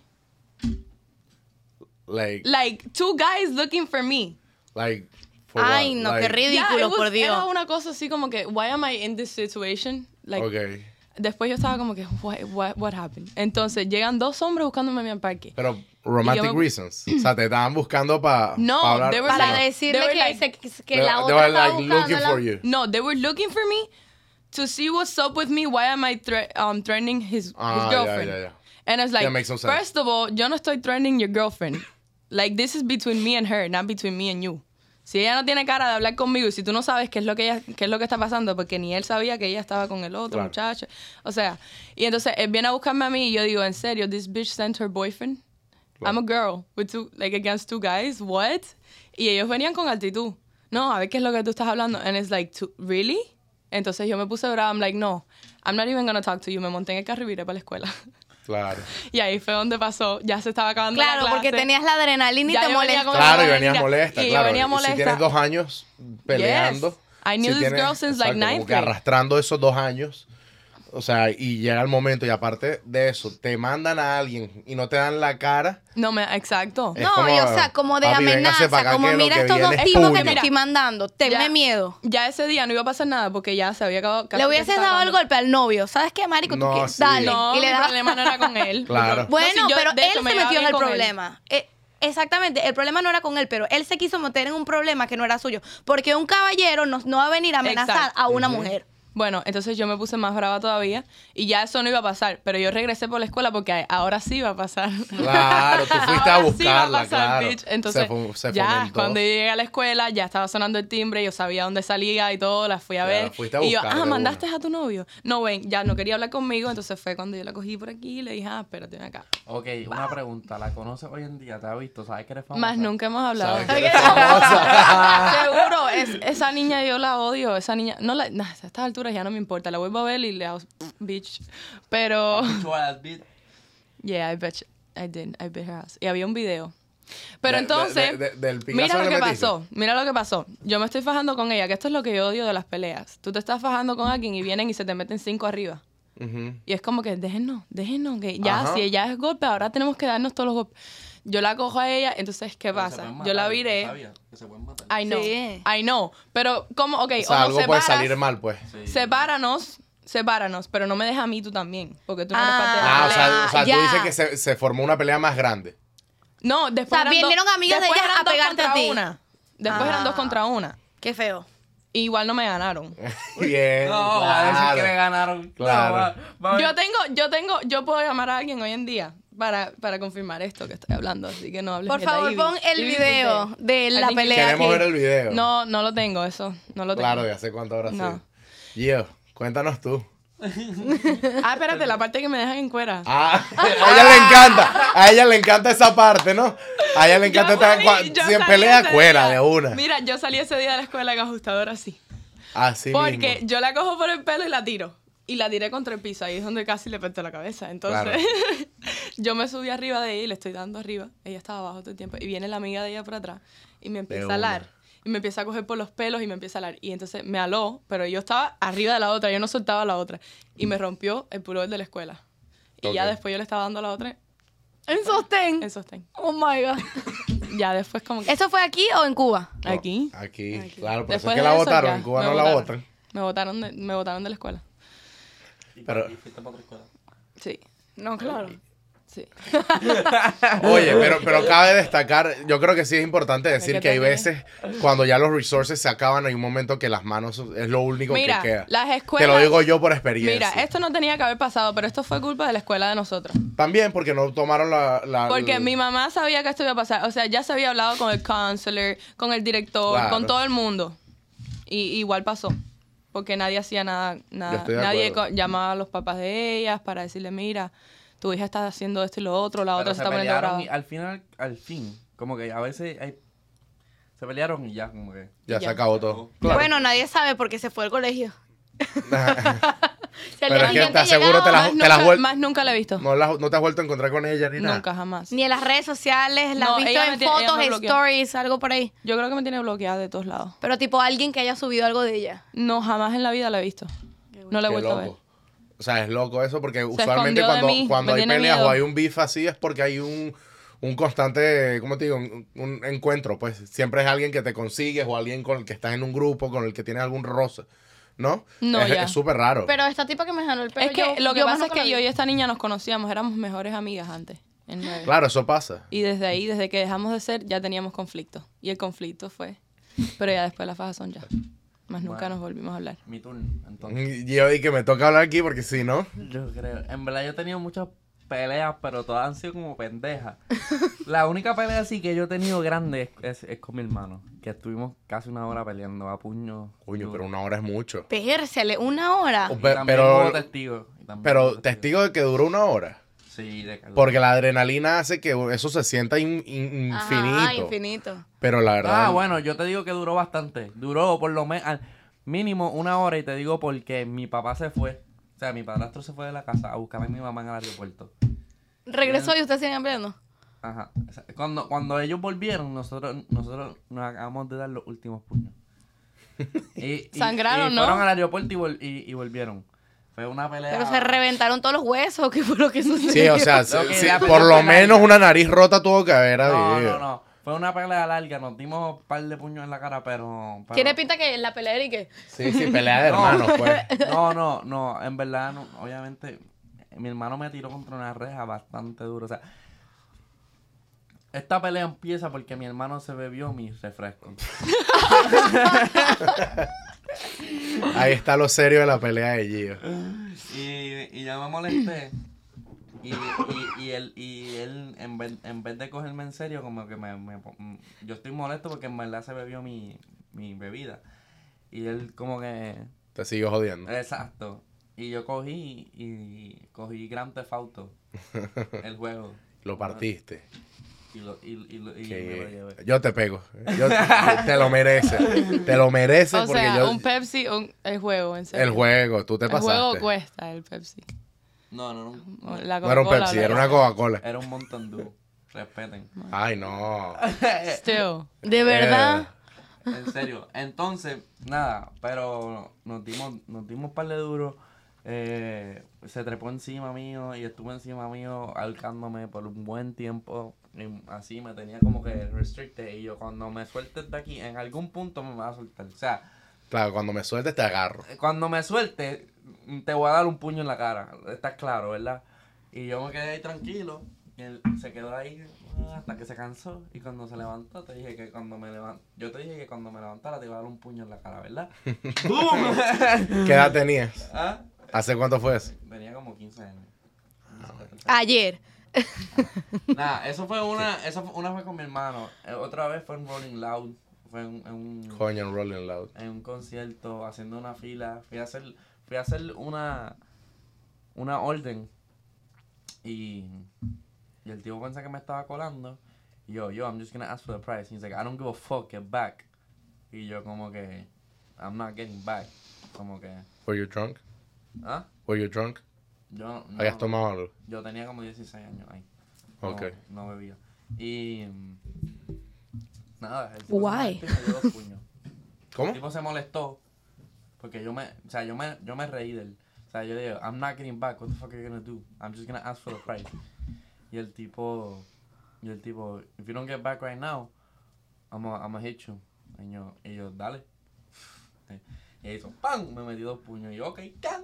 like, Like two guys looking for me. like, for Ay, what? no, qué Like, ridículo, Yeah, was- por Dios. Era una cosa así como que, why am I in this situation? Like, Okay. Después yo estaba como que, what, what, what happened? Entonces llegan dos hombres buscándome a al parque. Pero romantic me- reasons. O sea, te estaban buscando para No, hablar. they were Para like- decirle they were que, like- se- que They- la they otra were estaba like looking for you. No, they were looking for me to see what's up with me. Why am I thre- um, threatening his, Ah, his girlfriend? ya, ya. And it's like, sense. first of all, yo no estoy threatening your girlfriend. Like, this is between me and her, not between me and you. Si ella no tiene cara de hablar conmigo y si tú no sabes qué es lo que ella, qué es lo que está pasando, porque ni él sabía que ella estaba con el otro Claro. muchacho. O sea, y entonces él viene a buscarme a mí y yo digo, en serio, this bitch sent her boyfriend. I'm a girl with two, like against two guys. What? Y ellos venían con actitud. No, a ver qué es lo que tú estás hablando. And it's like, "Tú- really? Entonces yo me puse brava. I'm like, no, I'm not even gonna talk to you. Me monté en el carro y viré para la escuela. Claro. y ahí fue donde pasó. Ya se estaba acabando la Claro, clase. porque tenías la adrenalina y Ya te molesta. Claro, y venías molesta, Y yo claro. venía Y molesta. Si tienes dos años peleando. Yes. I knew si this girl since, like, ninth grade. arrastrando esos dos años. O sea, y llega el momento, y aparte de eso, te mandan a alguien y no te dan la cara. No me, exacto. Es No, como, y o sea, como de papi, amenaza, acá como mira estos dos tipos que te estoy mandando, tenme Ya- miedo. Ya ese día no iba a pasar nada porque ya se había acabado. Le hubieses dado el golpe al novio. ¿Sabes qué, marico? Tú No, quieres- sí. Dale. No, y le mi das- problema no era con él. Claro. Bueno, No, si yo, pero él hecho, me se metió en el problema. Eh, exactamente, el problema no era con él, pero él se quiso meter en un problema que no era suyo. Porque un caballero no, no va a venir a amenazar Exacto. a una mujer. Bueno, entonces yo me puse más brava todavía y ya eso no iba a pasar, pero yo regresé por la escuela porque ahora sí iba a pasar. Claro, tú fuiste a Ahora sí iba buscarla, pasar, claro. bitch. Entonces, Se se ya, fomentó. cuando yo llegué a la escuela, ya estaba sonando el timbre, yo sabía dónde salía y todo, la fui a Ya, ver. fuiste a y yo, ah, mandaste una. a tu novio. No, ven, ya no quería hablar conmigo, entonces fue cuando yo la cogí por aquí y le dije, ah, espérate, ven acá. Ok, una pregunta. ¿La conoces hoy en día? ¿Te ha visto? ¿Sabes que eres famosa? Más nunca hemos hablado. ¿Sabes que eres famosa? Seguro, es, esa niña yo la odio, esa niña, no la, nah, a estas alturas ya no me importa, la vuelvo a ver y le hago, bitch. Pero, yeah, I bet, you- I did, I bet her ass. Y había un video. Pero De- entonces, de- de- mira lo que pasó, mira lo que pasó. Yo me estoy fajando con ella, que esto es lo que yo odio de las peleas. Tú te estás fajando con alguien y vienen y se te meten cinco arriba. Ujú. Y es como que déjenos, déjenos, que ya, Ajá. si ella es golpe, ahora tenemos que darnos todos los golpes. Yo la cojo a ella, entonces, ¿qué pasa? pueden Yo la matar, viré. ¿sabías? Que se pueden matar. I know, Sí. I know. Pero, ¿cómo? Ok, O sea, o algo puede separas, salir mal, pues. Sí. Sepáranos, sepáranos, pero no me dejes a mí tú también, porque tú no eres Ah. parte de la Ah, o sea, o sea ya. tú dices que se, se formó una pelea más grande. No, después O sea, vinieron amigas de después ellas eran a dos pegarte contra a ti. Una. Después Ah. eran dos contra una. Qué feo. Igual no me ganaron. Bien. No, va a decir claro. que le ganaron. Claro. No, va- va a- Yo tengo, yo tengo, yo puedo llamar a alguien hoy en día para, para confirmar esto que estoy hablando, así que no hables Por favor, pon el video usted. de la pelea. Queremos aquí. ver el video. No, no lo tengo, eso, no lo tengo. Claro, ya sé cuánto habrá No. sido. Gio, cuéntanos tú. Ah, espérate, la parte que me dejan en cuera. Ah, a ella le encanta. A ella le encanta esa parte, ¿no? A ella le encanta estar yo si pelea día. de una. Mira, yo salí ese día de la escuela en ajustador así. Así Porque mismo. yo la cojo por el pelo y la tiro. Y la tiré contra el piso. Ahí es donde casi le perdí la cabeza. Entonces, yo me subí arriba de ella y le estoy dando arriba. Ella estaba abajo todo el tiempo. Y viene la amiga de ella por atrás y me empieza a alar. Y me empieza a coger por los pelos y me empieza a alar. Y entonces me aló, pero yo estaba arriba de la otra. Yo no soltaba a la otra. Y me rompió el pullover de la escuela. Y ya Ok. después yo le estaba dando a la otra En sostén. en sostén. Oh my God. Ya después como que... ¿Eso fue aquí o en Cuba? Aquí. Aquí, Aquí. claro, por eso Después es que la eso, votaron. ya, En Cuba me no la botaron. votan. Me botaron de, me botaron de la escuela. Y Pero- y fuiste para otra escuela. Sí, No, claro. sí. Oye, pero, pero cabe destacar, yo creo que sí es importante decir que hay veces cuando ya los resources se acaban, hay un momento que las manos es lo único Mira, que queda. las Te escuelas... lo digo yo por experiencia. Mira, esto no tenía que haber pasado, pero esto fue culpa de la escuela de nosotros. También porque no tomaron la... la- Porque la- mi mamá sabía que esto iba a pasar. O sea, ya se había hablado con el counselor, con el director, Claro. con todo el mundo. Y igual pasó. Porque nadie hacía nada. Nada. Nadie llamaba a los papás de ellas para decirle, mira, tu hija está haciendo esto y lo otro, la Pero otra se se está poniendo pelearon brava. y al final, al fin, como que a veces hay... Se pelearon y ya, como que... Ya, se acabó todo. Claro. Bueno, nadie sabe porque se fue al colegio. Si Pero es que te aseguro te la- te las nunca, vuel- más nunca la he visto. no, la- no te has vuelto a encontrar con ella ni nada. Nunca, jamás. Ni en las redes sociales, las No, has visto en tiene- fotos, stories, algo por ahí. Yo creo que me tiene bloqueada de todos lados. Pero tipo alguien que haya subido algo de ella. No, jamás en la vida la he visto. No la he Qué vuelto a ver. loco. O sea, es loco eso porque usualmente cuando, mí, cuando hay peleas miedo. o hay un beef así es porque hay un, un constante, ¿cómo te digo? Un, un encuentro, pues. Siempre es alguien que te consigues o alguien con el que estás en un grupo, con el que tienes algún roce, ¿no? No, es ya. es súper raro. Pero esta tipa que me jaló el pelo. Es que yo- lo que yo pasa es que yo y esta niña nos conocíamos, éramos mejores amigas antes. en nueve. Claro, eso pasa. Y desde ahí, desde que dejamos de ser, ya teníamos conflicto. Y el conflicto fue. Pero ya después las fajas son ya. Más nunca Bueno. nos volvimos a hablar. Mi turno, entonces. Yo y que me toca hablar aquí porque si no. Yo creo. En verdad yo he tenido muchas peleas, pero todas han sido como pendejas. La única pelea así que yo he tenido grande es, es- es con mi hermano. Que estuvimos casi una hora peleando a puño. Coño, pero una hora es mucho. Pérciale, una hora. Oh, Y también pero- hubo testigo. y también hubo Pero testigo de que duró una hora. Sí, de Porque la adrenalina hace que eso se sienta in- in- Ajá, infinito. infinito. Pero la verdad. Ah, bueno, yo te digo que duró bastante. Duró por lo menos mínimo una hora y te digo porque mi papá se fue. O sea, mi padrastro se fue de la casa a buscar a mi mamá en el aeropuerto. Regresó y ustedes siguen peleando. Ajá. O sea, Cuando, cuando ellos volvieron, nosotros, nosotros nos acabamos de dar los últimos puños. Y, y- Sangraron, y ¿no? Fueron al aeropuerto y, vol- y- y volvieron. Fue una pelea. Pero se reventaron todos los huesos, ¿qué fue lo que sucedió? Sí, o sea, sí, por lo menos una nariz rota tuvo que haber No, no, no. Fue una pelea larga. Nos dimos un par de puños en la cara, pero. pero- Tiene pinta que la pelea y que... Sí, sí, pelea de No. hermanos, pues. No, no, no, en verdad, no, obviamente, mi hermano me tiró contra una reja bastante duro. O sea, esta pelea empieza porque mi hermano se bebió mi refresco. Ahí está lo serio de la pelea de Gio. Y, y ya me molesté. Y, y, y él, y él en, vez, en vez de cogerme en serio, como que me, me- mm, Yo estoy molesto porque en verdad se bebió mi, mi bebida. Y él como que... Te sigo jodiendo. Exacto. Y yo cogí y cogí Grand Theft Auto, el juego. Lo partiste. Y, lo, y, y, lo- y me lo llevé. Yo te pego. Yo te, te lo mereces. Te lo mereces O porque sea, yo. un Pepsi, un, el juego, en serio. el juego, tú te El juego pasaste. cuesta el Pepsi. No, no, no. La No era un Pepsi, la- era una Coca-Cola. Era un Mountain Dew. Respeten. Ay, no. Still. ¿De verdad? En serio. Entonces, nada, pero nos dimos, nos dimos un par de duros. Eh, se trepó encima mío y estuvo encima mío ahorcándome por un buen tiempo. Y así me tenía como que restricted. Y yo, cuando me sueltes de aquí, en algún punto me va a soltar. O sea, Claro, cuando me sueltes te agarro. cuando me suelte, te voy a dar un puño en la cara. Estás claro, ¿verdad? Y yo me quedé ahí tranquilo. Y él se quedó ahí ah, hasta que se cansó. Y cuando se levantó, te dije que cuando me levant... Yo te dije que cuando me levantara te iba a dar un puño en la cara, ¿verdad? ¡Bum! ¿Qué edad tenías? ¿Ah? ¿Hace cuánto fue eso? Tenía como 15 años. Ayer. Nada, eso fue una, eso fue, una fue con mi hermano. Eh, Otra vez fue en Rolling Loud. Fue en, en un... Coño, en Rolling Loud. en un concierto haciendo una fila. Fui a hacer, fui a hacer una, una orden y, y el tío pensaba que me estaba colando. Y yo, yo, I'm just gonna ask for the price. He's like, I don't give a fuck, get back. Y yo como que, I'm not getting back. Como que, Were you drunk? ¿ah? Were you drunk? Yo no, ¿Habías tomado algo? yo tenía como 16 años ahí. No, Ok. No bebía. Y nada, el tipo se Guay. molestó y me dio dos puños. ¿Cómo? El tipo se molestó porque yo me, o sea, yo me, yo me reí de él. O sea, yo digo, I'm not getting back. What the fuck are you gonna do? I'm just gonna ask for the price. Y el tipo, y el tipo, if you don't get back right now, I'm gonna I'm hit you. Y yo, y yo, dale. Y él hizo, ¡pam! Me metió dos puños. Y yo, ok.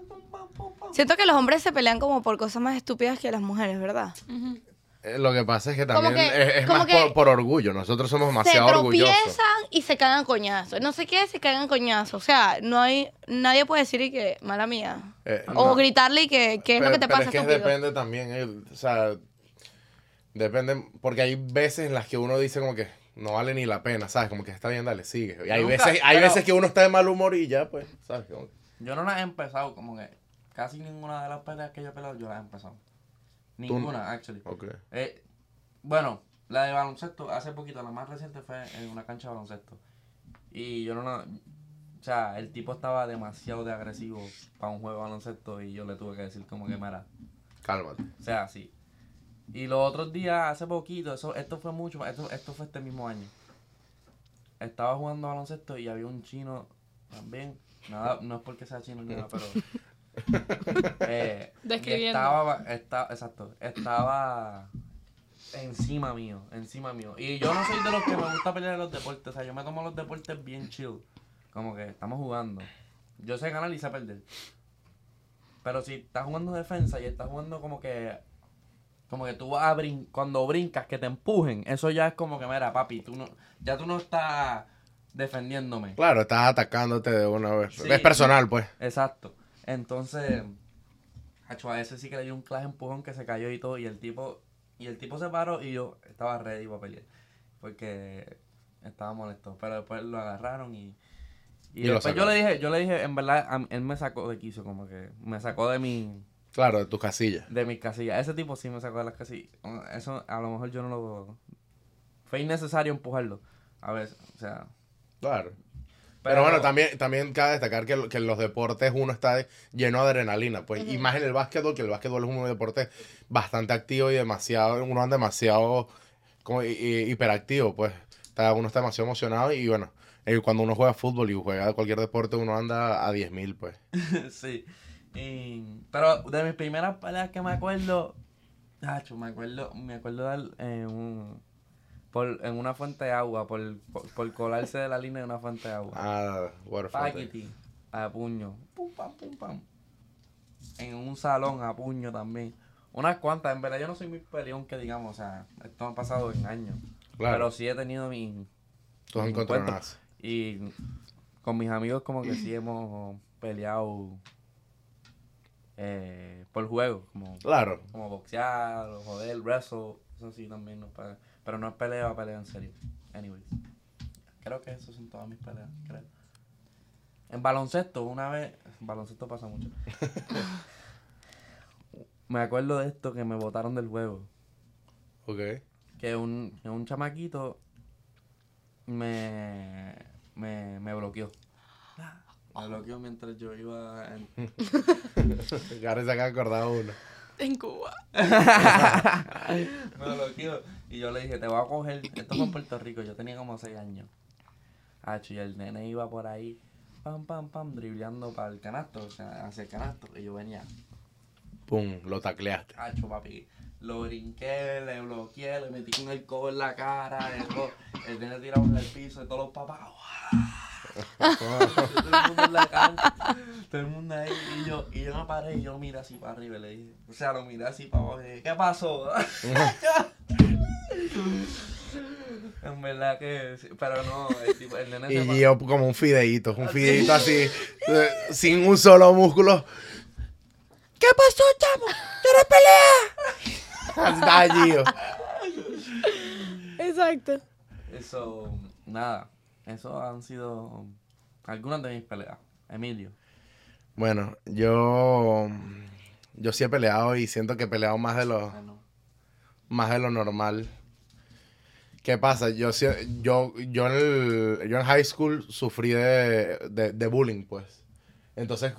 ¡pum, pam, pum, pam! Siento que los hombres se pelean como por cosas más estúpidas que las mujeres, ¿verdad? Eh, Lo que pasa es que también que- es, es más por, por orgullo. Nosotros somos Se demasiado orgullosos. tropiezan y se cagan coñazos. No sé qué, se cagan coñazos. O sea, no hay... Nadie puede decir y que, mala mía. Eh, O no. gritarle y que, ¿qué es lo Pero- que te pero pasa, es que estúpido? depende también, eh, o sea, depende, porque hay veces en las que uno dice como que no vale ni la pena, ¿sabes? Como que está bien, dale, sigue. Y hay, Nunca, veces, hay pero- veces que uno está de mal humor y ya, pues, ¿sabes? Como que- Yo no las he empezado, como que casi ninguna de las peleas que yo he peleado, yo las he empezado. Ninguna, actually. ok. Eh, bueno, la de baloncesto, hace poquito, la más reciente fue en una cancha de baloncesto. Y yo no, o sea, el tipo estaba demasiado de agresivo para un juego de baloncesto y yo le tuve que decir como que mira, Cálmate. o sea, así. Y los otros días, hace poquito, eso, esto fue mucho, esto, esto fue este mismo año. Estaba jugando baloncesto y había un chino también. Nada, no es porque sea chino ni nada, pero. Eh, Describiendo. Estaba, estaba, exacto, estaba encima mío, encima mío. Y yo no soy de los que me gusta pelear en los deportes, o sea, yo me tomo los deportes bien chill. Como que estamos jugando. Yo sé ganar y sé perder. Pero si estás jugando defensa y estás jugando como que. Como que tú vas a brin cuando brincas, que te empujen, eso ya es como que, mira, papi, tú no, ya tú no estás defendiéndome. Claro, estás atacándote de una vez. Sí. Es personal, pues. Exacto. Entonces, Hacho, a ese sí que le dio un clase empujón que se cayó y todo. Y el tipo, y el tipo se paró y yo estaba ready para pelear. Porque estaba molesto. Pero después lo agarraron y. Y, después yo le dije, yo le dije, en verdad, a él me sacó de quiso, como que me sacó de mi, Claro, de tus casillas. de mis casillas. Ese tipo sí me sacó de las casillas. Eso a lo mejor yo no lo. Fue innecesario empujarlo. A ver, o sea. Claro. Pero, bueno, también, también cabe destacar que, que en los deportes uno está lleno de adrenalina, pues, y más en el básquetbol, que el básquetbol es un deporte bastante activo y demasiado, uno anda demasiado como hi- hi- hiperactivo, pues, está, uno está demasiado emocionado y bueno, eh, cuando uno juega fútbol y juega cualquier deporte, uno anda a 10.000, pues. sí. Y- pero de mis primeras peleas que me acuerdo, Hacho, me acuerdo, me acuerdo de en, un, por, en una fuente de agua, por, por, por colarse de la línea de una fuente de agua. Ah. Paquiti, a puño. Pum, pam, pum, pam. En un salón a puño también. Unas cuantas, en verdad yo no soy muy peleón que digamos, o sea, esto me ha pasado en años. Claro. Pero sí he tenido mi, Tus mis encontronazos. encuentros. Y con mis amigos como que sí hemos peleado eh, por juego, como, Claro. como boxear, o joder, wrestle, eso sí también nos pega. Pero no es pelea a pelea en serio. Anyways. Creo que esas son todas mis peleas, creo. En baloncesto, una vez, en baloncesto pasa mucho. me acuerdo de esto que me botaron del juego. Ok. Que un, que un chamaquito me, me, me bloqueó. Me bloqueó mientras yo iba en, Ahora se acaba de acordar uno. En Cuba. me bloqueó. Y yo le dije, te voy a coger. Esto fue en Puerto Rico, yo tenía como 6 años. Hacho, y el nene iba por ahí, pam, pam, pam, dribleando para el canasto, o sea, hacia el canasto. Y yo venía, Pum, lo tacleaste. hacho, papi. Lo brinqué, le bloqueé, le metí con el codo en la cara, el, nene tirado en el piso, y todos los papás. todo el mundo en la cancha, todo el mundo ahí, y yo, y yo me paré y yo miré así para arriba y le dije, o sea, lo miré así para abajo y dije, ¿qué pasó? en verdad que, sí, pero no, el, tipo, el nene se Y yo como un fideíto, un fideíto así, eh, sin un solo músculo. ¿Qué pasó, chamo? ¿Quieres pelea? Está allí. yo. Exacto. Eso, nada, eso han sido algunas de mis peleas. Emilio. Bueno, yo, yo sí he peleado y siento que he peleado más de lo, Bueno, más de lo normal. ¿Qué pasa? Yo, yo, yo, en, el- yo en high school sufrí de, de, de bullying, pues. Entonces,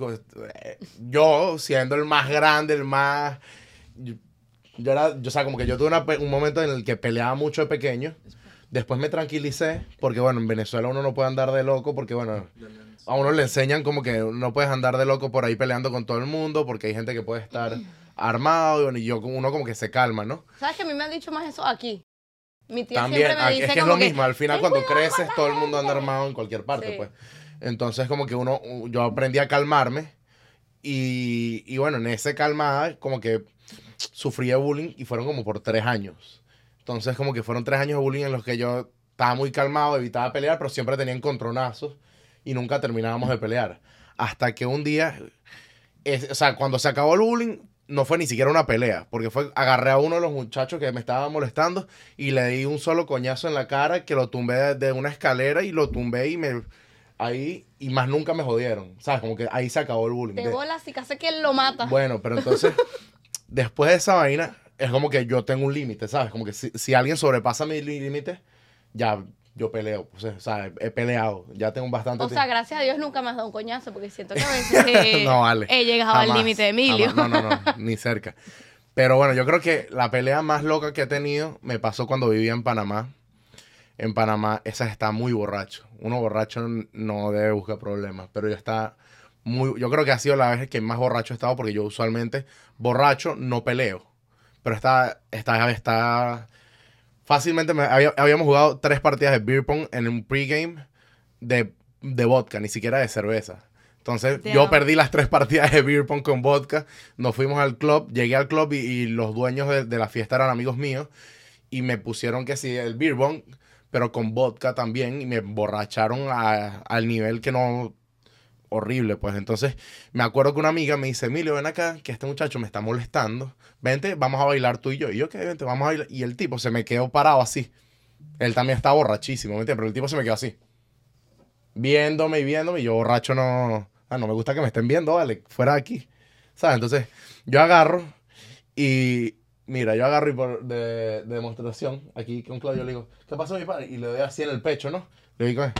eh, yo siendo el más grande, el más... Yo, yo era, yo, o sea, como que yo tuve una un momento en el que peleaba mucho de pequeño. Después me tranquilicé, porque bueno, en Venezuela uno no puede andar de loco, porque bueno, a uno le enseñan como que no puedes andar de loco por ahí peleando con todo el mundo, porque hay gente que puede estar armado, y bueno, y yo, uno como que se calma, ¿no? ¿Sabes que a mí me han dicho más eso aquí? Mi tía También, siempre me ah, dice es que es lo mismo, al final "Ten cuando creces todo el mundo anda armado en cualquier parte, Sí. pues. Entonces como que uno, yo aprendí a calmarme y, y bueno, en ese calmada como que sufrí de bullying y fueron como por tres años. Entonces como que fueron tres años de bullying en los que yo estaba muy calmado, evitaba pelear, pero siempre tenía encontronazos y nunca terminábamos de pelear. Hasta que un día, es- o sea, cuando se acabó el bullying, no fue ni siquiera una pelea, porque fue, agarré a uno de los muchachos que me estaba molestando y le di un solo coñazo en la cara que lo tumbé de, una escalera y lo tumbé y me... Ahí, y más nunca me jodieron, ¿sabes? Como que ahí se acabó el bullying. De- bolas y casi que él lo mata. bueno, pero entonces, después de esa vaina, es como que yo tengo un límite, ¿sabes? Como que si, si alguien sobrepasa mi límite, ya yo peleo. pues, o sea, he, peleado, ya tengo bastante o sea, tiempo. gracias a Dios nunca me has dado un coñazo porque siento que a veces eh, no, vale. he llegado al límite de Emilio. jamás. No, no, no, ni cerca. Pero bueno, yo creo que la pelea más loca que he tenido me pasó cuando vivía en Panamá. En Panamá, esa está muy borracho. Uno borracho no debe buscar problemas, pero yo está muy... Yo creo que ha sido la vez que más borracho he estado porque yo usualmente borracho no peleo. Pero esta, esta, está Fácilmente me- había- habíamos jugado tres partidas de beer pong en un pregame de, de vodka, ni siquiera de cerveza. Entonces yo perdí las tres partidas de beer pong con vodka. Nos fuimos al club, llegué al club y, y los dueños de, de la fiesta eran amigos míos. Y me pusieron que sí, el beer pong, pero con vodka también. Y me emborracharon a- al nivel que no... horrible, pues. Entonces, me acuerdo que una amiga me dice, Emilio, ven acá, que este muchacho me está molestando. Vente, vamos a bailar tú y yo. Y yo, que vente, vamos a bailar. Y el tipo se me quedó parado así. Él también está borrachísimo, ¿me entiendes? Pero el tipo se me quedó así. Viéndome y viéndome. Y yo, borracho, no. Ah, no me gusta que me estén viendo, vale, fuera de aquí. ¿Sabes? Entonces, yo agarro y. Mira, yo agarro y por de, de demostración, aquí con Claudio le digo, ¿qué pasó, mi padre? Y le doy así en el pecho, ¿no? Le digo, "Eh,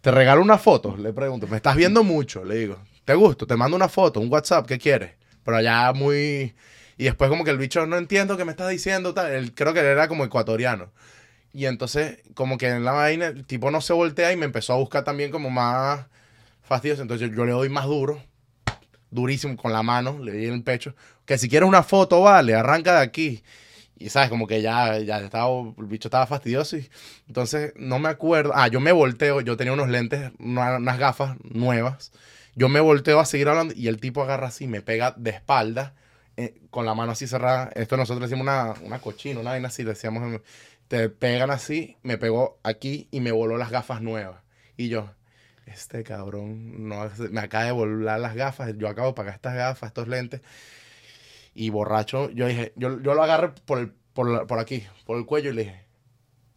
te regalo una foto, le pregunto. Me estás viendo mucho, le digo. ¿Te gusto? Te mando una foto, un WhatsApp, ¿qué quieres? Pero allá muy... Y después como que el bicho, no entiendo qué me estás diciendo, tal. Él, creo que él era como ecuatoriano. Y entonces, como que en la vaina, el tipo no se voltea y me empezó a buscar también como más fastidioso. Entonces yo le doy más duro, durísimo, con la mano, le di en el pecho. Que si quieres una foto, vale, arranca de aquí. Y sabes, como que ya, ya estaba, el bicho estaba fastidioso. Y, entonces, no me acuerdo. Ah, yo me volteo, yo tenía unos lentes, una- unas gafas nuevas. Yo me volteo a seguir hablando y el tipo agarra así, me pega de espalda, eh, con la mano así cerrada. Esto nosotros decimos una, una cochina, una vaina así, decíamos. Te pegan así, me pegó aquí y me voló las gafas nuevas. Y yo, este cabrón no, me acaba de volar las gafas, yo acabo de pagar estas gafas, estos lentes. Y borracho, yo dije, yo, yo lo agarré por, el, por, la- por aquí, por el cuello y le dije,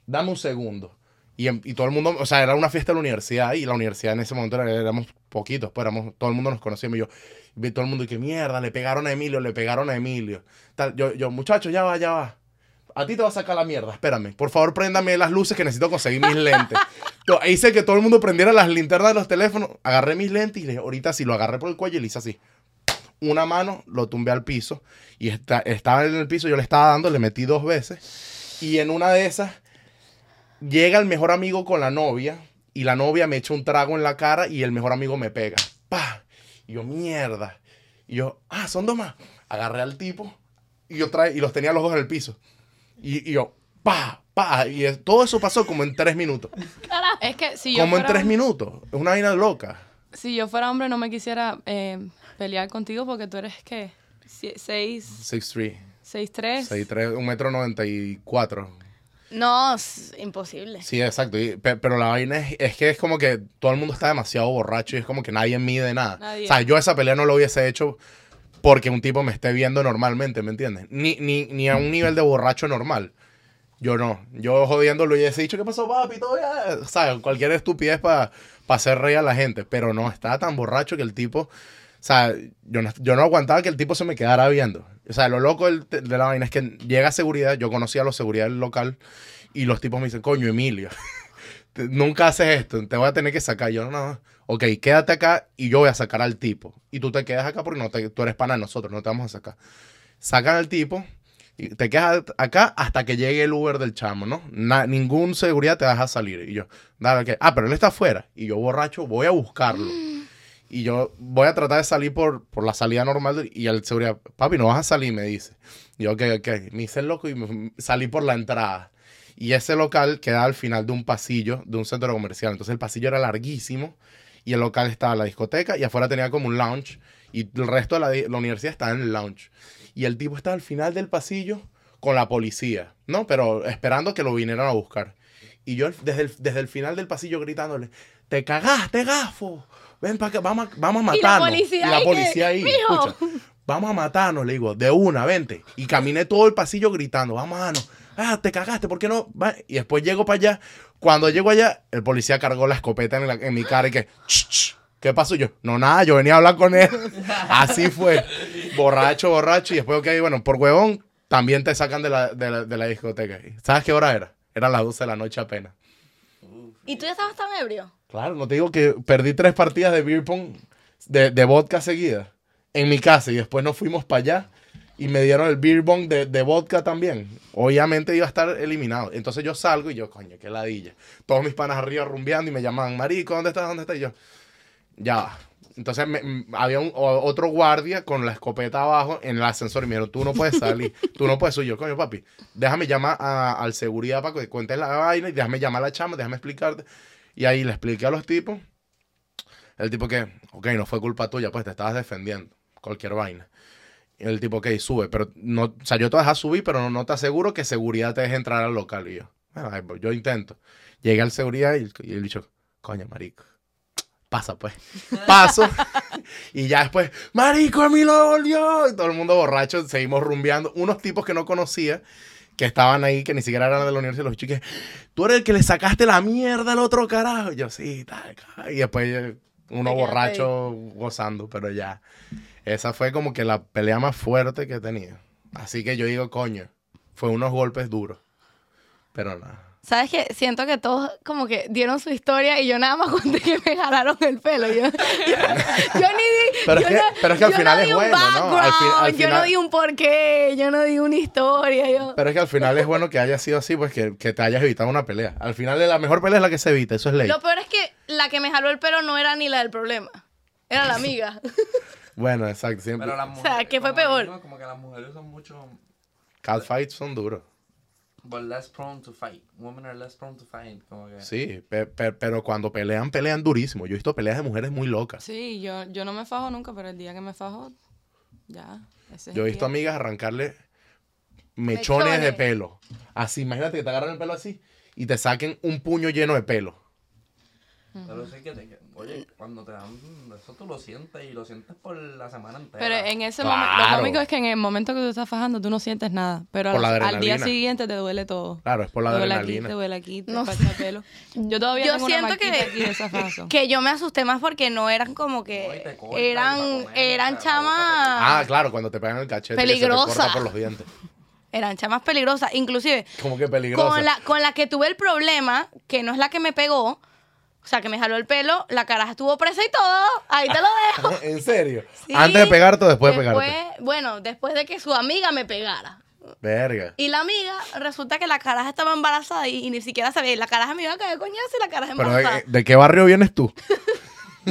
dame un segundo. Y, em- y todo el mundo, o sea, era una fiesta de la universidad y la universidad en ese momento era- éramos poquitos, pues éramos, todo el mundo nos conocíamos y yo, vi todo el mundo y que mierda, le pegaron a Emilio, le pegaron a Emilio. Tal, yo, yo, muchacho, ya va, ya va. A ti te va a sacar la mierda, espérame. Por favor, préndame las luces que necesito conseguir mis lentes. Yo hice que todo el mundo prendiera las linternas de los teléfonos, agarré mis lentes y le, ahorita sí lo agarré por el cuello y le hice así. Una mano, lo tumbé al piso y está, estaba en el piso, yo le estaba dando, le metí dos veces y en una de esas llega el mejor amigo con la novia y la novia me echa un trago en la cara y el mejor amigo me pega. ¡Pah! Y yo, mierda. Y yo, ah, son dos más. Agarré al tipo y yo trae, y los tenía los dos en el piso. Y, y yo, pa, pa. Y es- todo eso pasó como en tres minutos. Es que si yo Como en tres minutos. Es una vaina loca. Si yo fuera hombre no me quisiera eh, pelear contigo porque tú eres, ¿qué? Sie- Seis, 6'3, seis, tres. 6'3, un metro 94. No, es imposible. Sí, exacto. Y- pero la vaina es, es que es como que todo el mundo está demasiado borracho y es como que nadie mide nada. Nadie. O sea, yo esa pelea no lo hubiese hecho porque un tipo me esté viendo normalmente, ¿me entiendes? Ni, ni, ni a un nivel de borracho normal. Yo no. Yo jodiendo lo hubiese dicho, ¿qué pasó, papi? Todo ya. ¿Sabes? Cualquier estupidez para hacer reír a la gente. Pero no, estaba tan borracho que el tipo. O sea, yo no, yo no aguantaba que el tipo se me quedara viendo. O sea, lo loco de la vaina es que llega seguridad. Yo conocía a los seguridad del local. Y los tipos me dicen, coño, Emilio. Nunca haces esto. Te voy a tener que sacar. Yo, no. Ok, quédate acá y yo voy a sacar al tipo. Y tú te quedas acá porque no tú eres pana de nosotros. No te vamos a sacar. Sacan al tipo. Y te quedas acá hasta que llegue el Uber del chamo, ¿no? Na- ningún seguridad te deja salir. Y yo, dale, que Ah, pero él está afuera. Y yo, borracho, voy a buscarlo. Y yo voy a tratar de salir por, por la salida normal. y el seguridad, papi, no vas a salir, me dice. Yo, ok, ok. Me hice el loco y salí por la entrada. Y ese local queda al final de un pasillo de un centro comercial. Entonces el pasillo era larguísimo. Y el local estaba la discoteca y afuera tenía como un lounge. Y el resto de la, la universidad estaba en el lounge. Y el tipo estaba al final del pasillo con la policía, ¿no? Pero esperando que lo vinieran a buscar. Y yo desde el, desde el final del pasillo gritándole, te cagaste, gafo. Ven para acá, vamos, a- vamos a Y la matarnos. policía Y la que, policía ahí, escucha, vamos a matarnos, le digo, de una, vente. Y caminé todo el pasillo gritando, vamos a matarnos. Ah, te cagaste, ¿por qué no? Va. Y después llego para allá. Cuando llego allá, el policía cargó la escopeta en, la- en mi cara y que. ¿qué pasó? Yo, no, nada, yo venía a hablar con él. Así fue. Borracho, borracho. Y después, ok, bueno, por huevón, también te sacan de la, de la, de la discoteca. ¿Sabes qué hora era? Eran las 12 de la noche apenas. ¿Y tú ya estabas tan ebrio? Claro, no te digo que perdí tres partidas de beer pong de, de vodka seguidas en mi casa y después nos fuimos para allá y me dieron el beer pong de, de vodka también. Obviamente iba a estar eliminado. Entonces yo salgo y yo, coño, qué ladilla. Todos mis panas arriba rumbeando y me llaman, Marico, ¿dónde estás? ¿Dónde estás? Y yo, ya. Entonces me- había otro guardia con la escopeta abajo en el ascensor y me dijeron, tú no puedes salir, tú no puedes subir. Yo, coño, papi, déjame llamar a- al seguridad para que cuentes la vaina y déjame llamar a la chama, déjame explicarte. Y ahí le expliqué a los tipos. El tipo que, ok, no fue culpa tuya, pues te estabas defendiendo, cualquier vaina. Y el tipo, ok, sube, pero no, o sea, yo te voy a dejar subir, pero no, no te aseguro que seguridad te deje entrar al local. Y yo, "Bueno, pues, yo intento. Llegué al seguridad y, y el bicho, coño, marico, pasa pues. Paso. y ya después, marico, a mí lo volvió. Y todo el mundo borracho, seguimos rumbeando. Unos tipos que no conocía, que estaban ahí, que ni siquiera eran de la universidad, los chiques, tú eres el que le sacaste la mierda al otro carajo. Yo, sí, tal. Y después eh, uno borracho gozando, pero ya. Esa fue como que la pelea más fuerte que he tenido. Así que yo digo, coño, fue unos golpes duros. Pero nada. ¿Sabes qué? Siento que todos como que dieron su historia y yo nada más conté que me jalaron el pelo. Yo, yo, yo ni di. Pero es yo que- pero es que al yo final no es bueno, ¿no? Al fin- al background, Yo no final- di un porqué, yo no di una historia. Yo... Pero es que al final es bueno que haya sido así, pues que, que te hayas evitado una pelea. Al final la mejor pelea es la que se evita, eso es ley. Lo peor es que la que me jaló el pelo no era ni la del problema. Era la amiga. Bueno, exacto. Siempre. Pero las O sea, mujeres, ¿qué fue como peor? Como que las mujeres son mucho Catfights son duros. But less prone to fight. Women are less prone to fight. Como que Sí, pe- pe- pero cuando pelean, pelean durísimo. Yo he visto peleas de mujeres muy locas. Sí, yo, yo no me fajo nunca, pero el día que me fajo, ya. ese Yo he visto día. amigas arrancarle mechones, de Mechones. pelo. Así, imagínate que te agarran el pelo así y te saquen un puño lleno de pelo. Pero sí que te, que- oye, cuando te dan eso tú lo sientes y lo sientes por la semana entera. Pero en ese Claro. momento, lo cómico es que en el momento que tú estás fajando, tú no sientes nada. Pero al, al día siguiente te duele todo. Claro, es por la te duele adrenalina. aquí, te duele aquí, te No pelo. Yo todavía Yo tengo una siento que- marquita aquí de esa faso. Que yo me asusté más porque no eran como No, que. y Eran, comer, eran chamas. Ah, claro, cuando te pegan el cachete que se te Peligrosa. por los dientes. Eran chamas peligrosas. Inclusive, Como que peligroso. con la, con la que tuve el problema, que no es la que me pegó, o sea, que me jaló el pelo, la caraja estuvo presa y todo. Ahí te lo dejo. ¿En serio? Sí. ¿Antes de pegarte o después, de pegarte? Bueno, después de que su amiga me pegara. Verga. Y la amiga, resulta que la caraja estaba embarazada y, y ni siquiera sabía. Y la caraja me iba a caer coñazo y la caraja Pero embarazada. de, ¿de qué barrio vienes tú?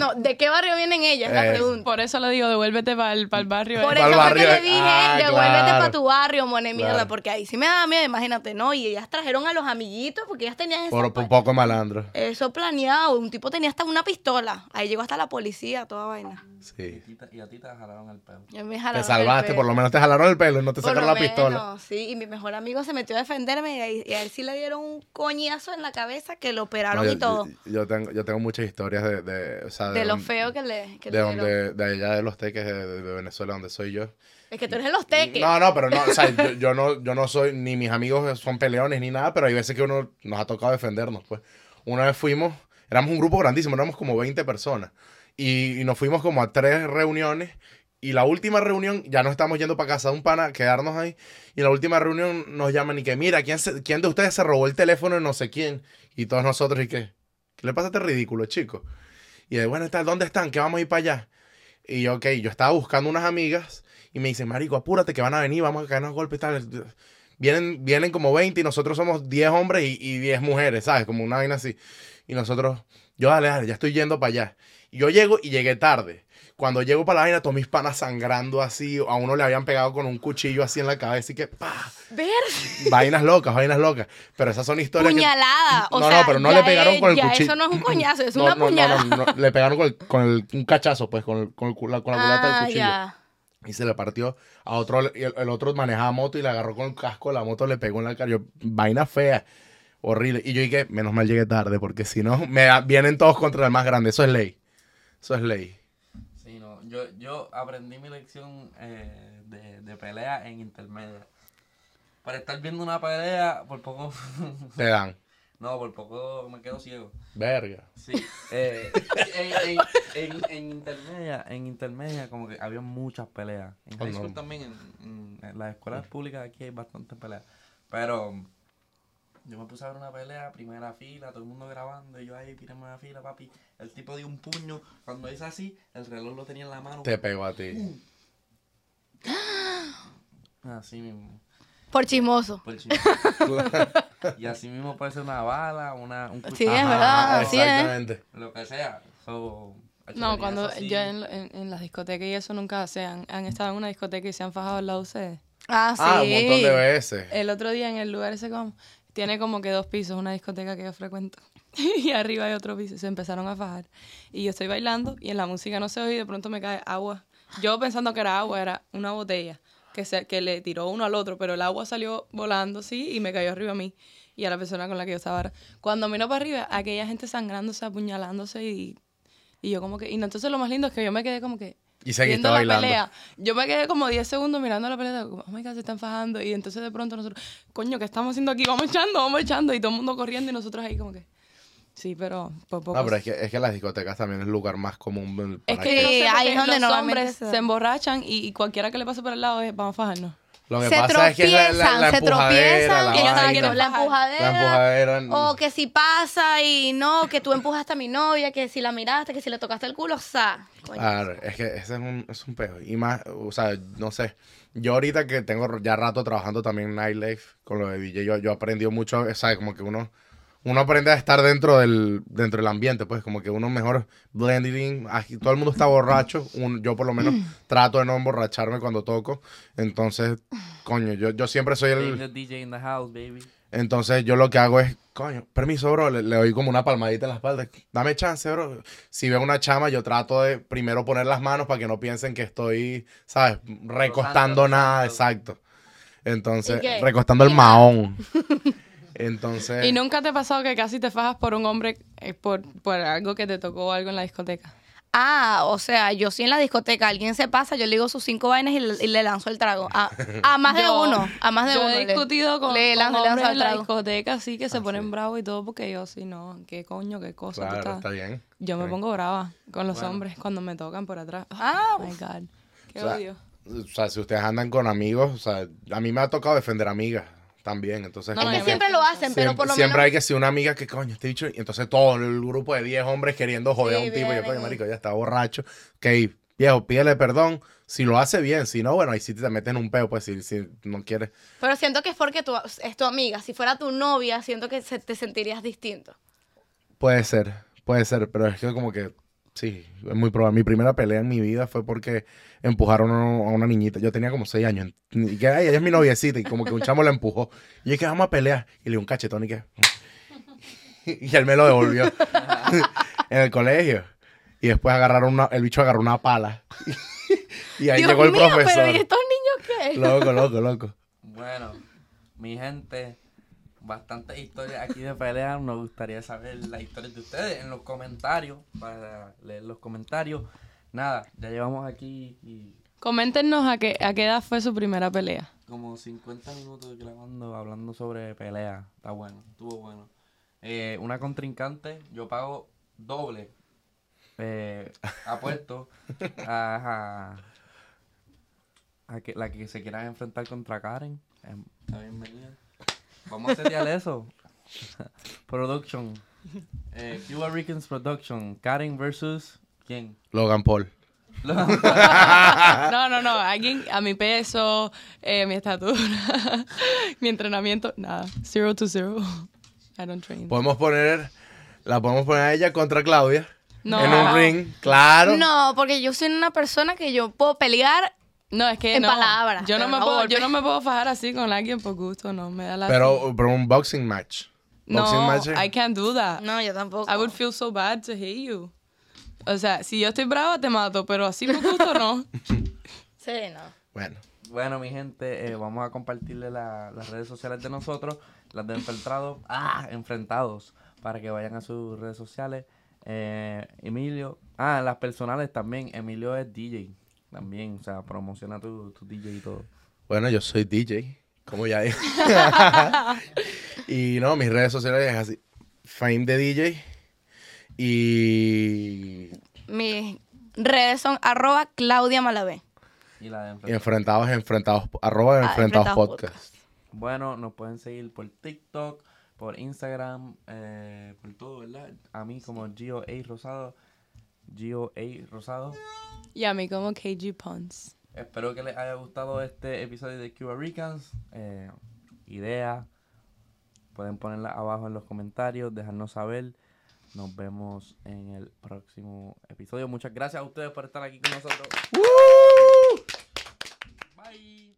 No, ¿de qué barrio vienen ellas? La Eh, pregunta. Por eso le digo, devuélvete para el, barrio. Por ese. Pa'l eso fue que barrio. le dije, Ah, devuélvete claro. para tu barrio, mone mierda, Claro. porque ahí sí me daba miedo, imagínate, ¿no? Y ellas trajeron a los amiguitos porque ellas tenían esa Por, por pa- poco malandro. eso planeado. Un tipo tenía hasta una pistola. Ahí llegó hasta la policía, toda vaina. Y, Sí. ti te- y a ti te jalaron el pelo. Te el salvaste, pelo. por lo menos te jalaron el pelo y no te Por sacaron lo la pistola. sí. Y mi mejor amigo se metió a defenderme y, ahí- y a él sí le dieron un coñazo en la cabeza que lo operaron No, y yo, todo. yo- yo tengo, yo tengo muchas historias de, de, o sea, de lo don- feo que le, que de le donde, dieron. de allá de los teques de, de Venezuela, donde soy yo. Es que tú eres de los teques. No, no, pero no, o sea, yo, yo no, yo no soy, ni mis amigos son peleones ni nada, pero hay veces que uno nos ha tocado defendernos, pues. Una vez fuimos, éramos un grupo grandísimo, éramos como 20 personas, y, nos fuimos como a tres reuniones, y la última reunión, ya nos estamos yendo para casa de un pana, quedarnos ahí, y la última reunión nos llaman y que, mira, ¿quién, quién de ustedes se robó el teléfono de no sé quién? Y todos nosotros, y que, ¿qué le pasa a este ridículo, chico? Y de, bueno, ¿dónde están? Que vamos a ir para allá. Y yo, ok, yo estaba buscando unas amigas y me dicen, marico, apúrate que van a venir, vamos a caernos golpes y tal. Vienen, vienen como 20 y nosotros somos 10 hombres y, y 10 mujeres, ¿sabes? Como una vaina así. Y nosotros, yo, dale, dale, ya estoy yendo para allá. Y yo llego y llegué tarde. Cuando llego para la vaina, todos mis panas sangrando así. A uno le habían pegado con un cuchillo así en la cabeza y que, pa, Ver, vainas locas, vainas locas. Pero esas son historias que... puñalada. O No, sea, no, pero no le pegaron es- con el ya cuchillo. Eso no es un coñazo, es No, una no, no, puñalada. no, no, le pegaron con, el, con el- un cachazo, pues, con, el, con, la, con la culata del Ah, cuchillo. ya. Y se le partió a otro, y el, el otro manejaba moto y le agarró con el casco, la moto le pegó en la cara. Yo, vaina fea, horrible. Y yo dije, menos mal llegué tarde, porque si no, me vienen todos contra el más grande. Eso es ley. Eso es ley. Sí, no. Yo, yo aprendí mi lección eh, de, de pelea en intermedia. Para estar viendo una pelea, por poco. Te dan. no, por poco me quedo ciego. Verga. Sí. eh, en, en, en, en intermedia, en intermedia, como que había muchas peleas. En Oh, high no. school también, en, en- en las escuelas públicas aquí hay bastantes peleas. Pero yo me puse a ver una pelea, primera fila, todo el mundo grabando, y yo ahí, primera fila, papi. El tipo dio un puño, cuando hizo así, el reloj lo tenía en la mano. Te pegó a ti. Así mismo. Por chismoso. por chisme. y así mismo puede ser una bala, una, un Sí, es verdad, así es. exactamente. lo que sea. So, No, cuando así. yo en, en, en las discotecas y eso nunca se han, han estado en una discoteca y se han fajado al lado de ustedes. Ah, sí. Ah, un montón de veces. El otro día en el lugar ese como, tiene como que dos pisos, una discoteca que yo frecuento. y arriba hay otro piso. Se empezaron a fajar. Y yo estoy bailando y en la música no se oye y de pronto me cae agua. Yo pensando que era agua, era una botella que, se, que le tiró uno al otro, pero el agua salió volando, sí, y me cayó arriba a mí y a la persona con la que yo estaba. Cuando miro para arriba, aquella gente sangrándose, apuñalándose y Y yo como que, y no, entonces lo más lindo es que yo me quedé como que, Y seguiste viendo la bailando. pelea. Yo me quedé como 10 segundos mirando la pelea, como, oh my God, se están fajando. Y entonces de pronto nosotros, coño, ¿qué estamos haciendo aquí? Vamos echando, vamos echando. Y todo el mundo corriendo y nosotros ahí como que, sí, pero por poco. No, pero es que, es que las discotecas también es el lugar más común. Es para que no Sí, sé ahí es donde los hombres se emborrachan y, y cualquiera que le pase por el lado es, vamos a fajarnos. Lo que se pasa es que es la, la, la tropiezan, se tropiezan, la vaina, la empujadera. La empujadera. O que si pasa y no, que tú empujaste a mi novia, que si la miraste, que si le tocaste el culo, o sea. Claro, es que ese es un, es un peo. Y más, o sea, no sé. Yo ahorita que tengo ya rato trabajando también en Nightlife con lo de DJ, yo, yo he aprendido mucho, ¿sabes? Como que uno, uno aprende a estar dentro del, dentro del ambiente, pues como que uno mejor blending. Aquí todo el mundo está borracho. un- yo por lo menos trato de no emborracharme cuando toco. Entonces, coño, yo, yo siempre soy el... DJ in the house, baby. Entonces yo lo que hago es, coño, permiso, bro, le, le doy como una palmadita en la espalda. Dame chance, bro. Si veo una chama, yo trato de primero poner las manos para que no piensen que estoy, ¿sabes? Recostando nada, exacto. Entonces, recostando el mahón. Entonces, ¿Y nunca te ha pasado que casi te fajas por un hombre eh, por, por algo que te tocó algo en la discoteca? Ah, o sea, yo si en la discoteca alguien se pasa, yo le digo sus cinco vainas y le, y le lanzo el trago. A, a más de Yo- uno, a más de yo uno. he le- discutido con, le con lanzo- le lanzo hombres el en la trago. discoteca así que se Ah, ponen sí. bravos y todo porque yo sí no, qué coño, qué cosa. tú claro, estás- está bien. Yo me pongo brava con los Bueno. hombres cuando me tocan por atrás. Ah, Oh my God. Qué O sea, odio. O sea, si ustedes andan con amigos, o sea, a mí me ha tocado defender amigas también. Entonces, No, Es que que siempre lo hacen, pero siempre, por lo siempre menos... hay que ser una amiga que, coño, este bicho. Y entonces todo el grupo de 10 hombres queriendo joder Sí, a un tipo. Y yo, coño, marico, ya está borracho. Ok, viejo, pídele perdón. Si lo hace bien, si no, bueno, ahí sí te metes en un peo, pues si, si no quieres. Pero siento que es porque tú, es tu amiga. Si fuera tu novia, siento que se- te sentirías distinto. Puede ser, puede ser, pero es que como que, sí, es muy probable. Mi primera pelea en mi vida fue porque empujaron a a una niñita. Yo tenía como 6 años. Y que, ay, ella es mi noviecita. Y como que un chamo la empujó. Y yo que vamos a pelear. Y le di un cachetón y que... Y él me lo devolvió en el colegio. Y después agarraron una, el bicho agarró una pala. y ahí Dios llegó el mío, profesor. pero ¿y estos niños qué? Loco, loco, loco. Bueno, mi gente, bastantes historias aquí de pelea. Nos gustaría saber las historias de ustedes en los comentarios, para leer los comentarios. Nada, ya llevamos aquí y Coméntenos a qué, a qué edad fue su primera pelea. como 50 minutos grabando, hablando sobre pelea. Está bueno, estuvo bueno. Eh, una contrincante, yo pago doble. Eh, apuesto a, a, a que la que se quiera enfrentar contra Karen. eh, está bienvenida. Vamos a setear eso. Production. Eh, Cuba Ricans Production. Karen versus. ¿Quién? Logan Paul. No, no, no. Alguien a mi peso, eh, mi estatura, mi entrenamiento, nada. Zero to zero. I don't train. Podemos poner... La podemos poner a ella contra Claudia. No. En un ring, claro. No, porque yo soy una persona que yo puedo pelear. No, es que En no. palabras, Yo no, me no puedo, golpe. yo no me puedo fajar así con alguien por gusto, no. Me da la. Pero, pero un boxing match. Boxing no, match. I can't do that. No, yo tampoco. I would feel so bad to hate you. O sea, si yo estoy brava, te mato, pero así por gusto no. Sí, no. Bueno. Bueno, mi gente, eh, vamos a compartirle la- las redes sociales de nosotros, las de Enfrentados, ah, Enfrentados, para que vayan a sus redes sociales. Eh, Emilio, ah, las personales también. Emilio es DJ también, o sea, promociona tu, tu DJ y todo. Bueno, yo soy DJ, como ya dije. y no, mis redes sociales es así. Fame de DJ. Y, Mis redes son arroba Claudia Malavé. Y la de y Enfrentados. enfrentados, enfrentados, arroba Ah, enfrentados, Enfrentados podcast. Bueno, nos pueden seguir por TikTok, por Instagram, eh, por todo, ¿verdad? A mí como Gio A. Rosado. Gio A. Rosado. Y a mí como KG Pons. Espero que les haya gustado este episodio de Cuba Ricans. Eh, ideas, pueden ponerla abajo en los comentarios, dejarnos saber. Nos vemos en el próximo episodio. Muchas gracias a ustedes por estar aquí con nosotros. Bye.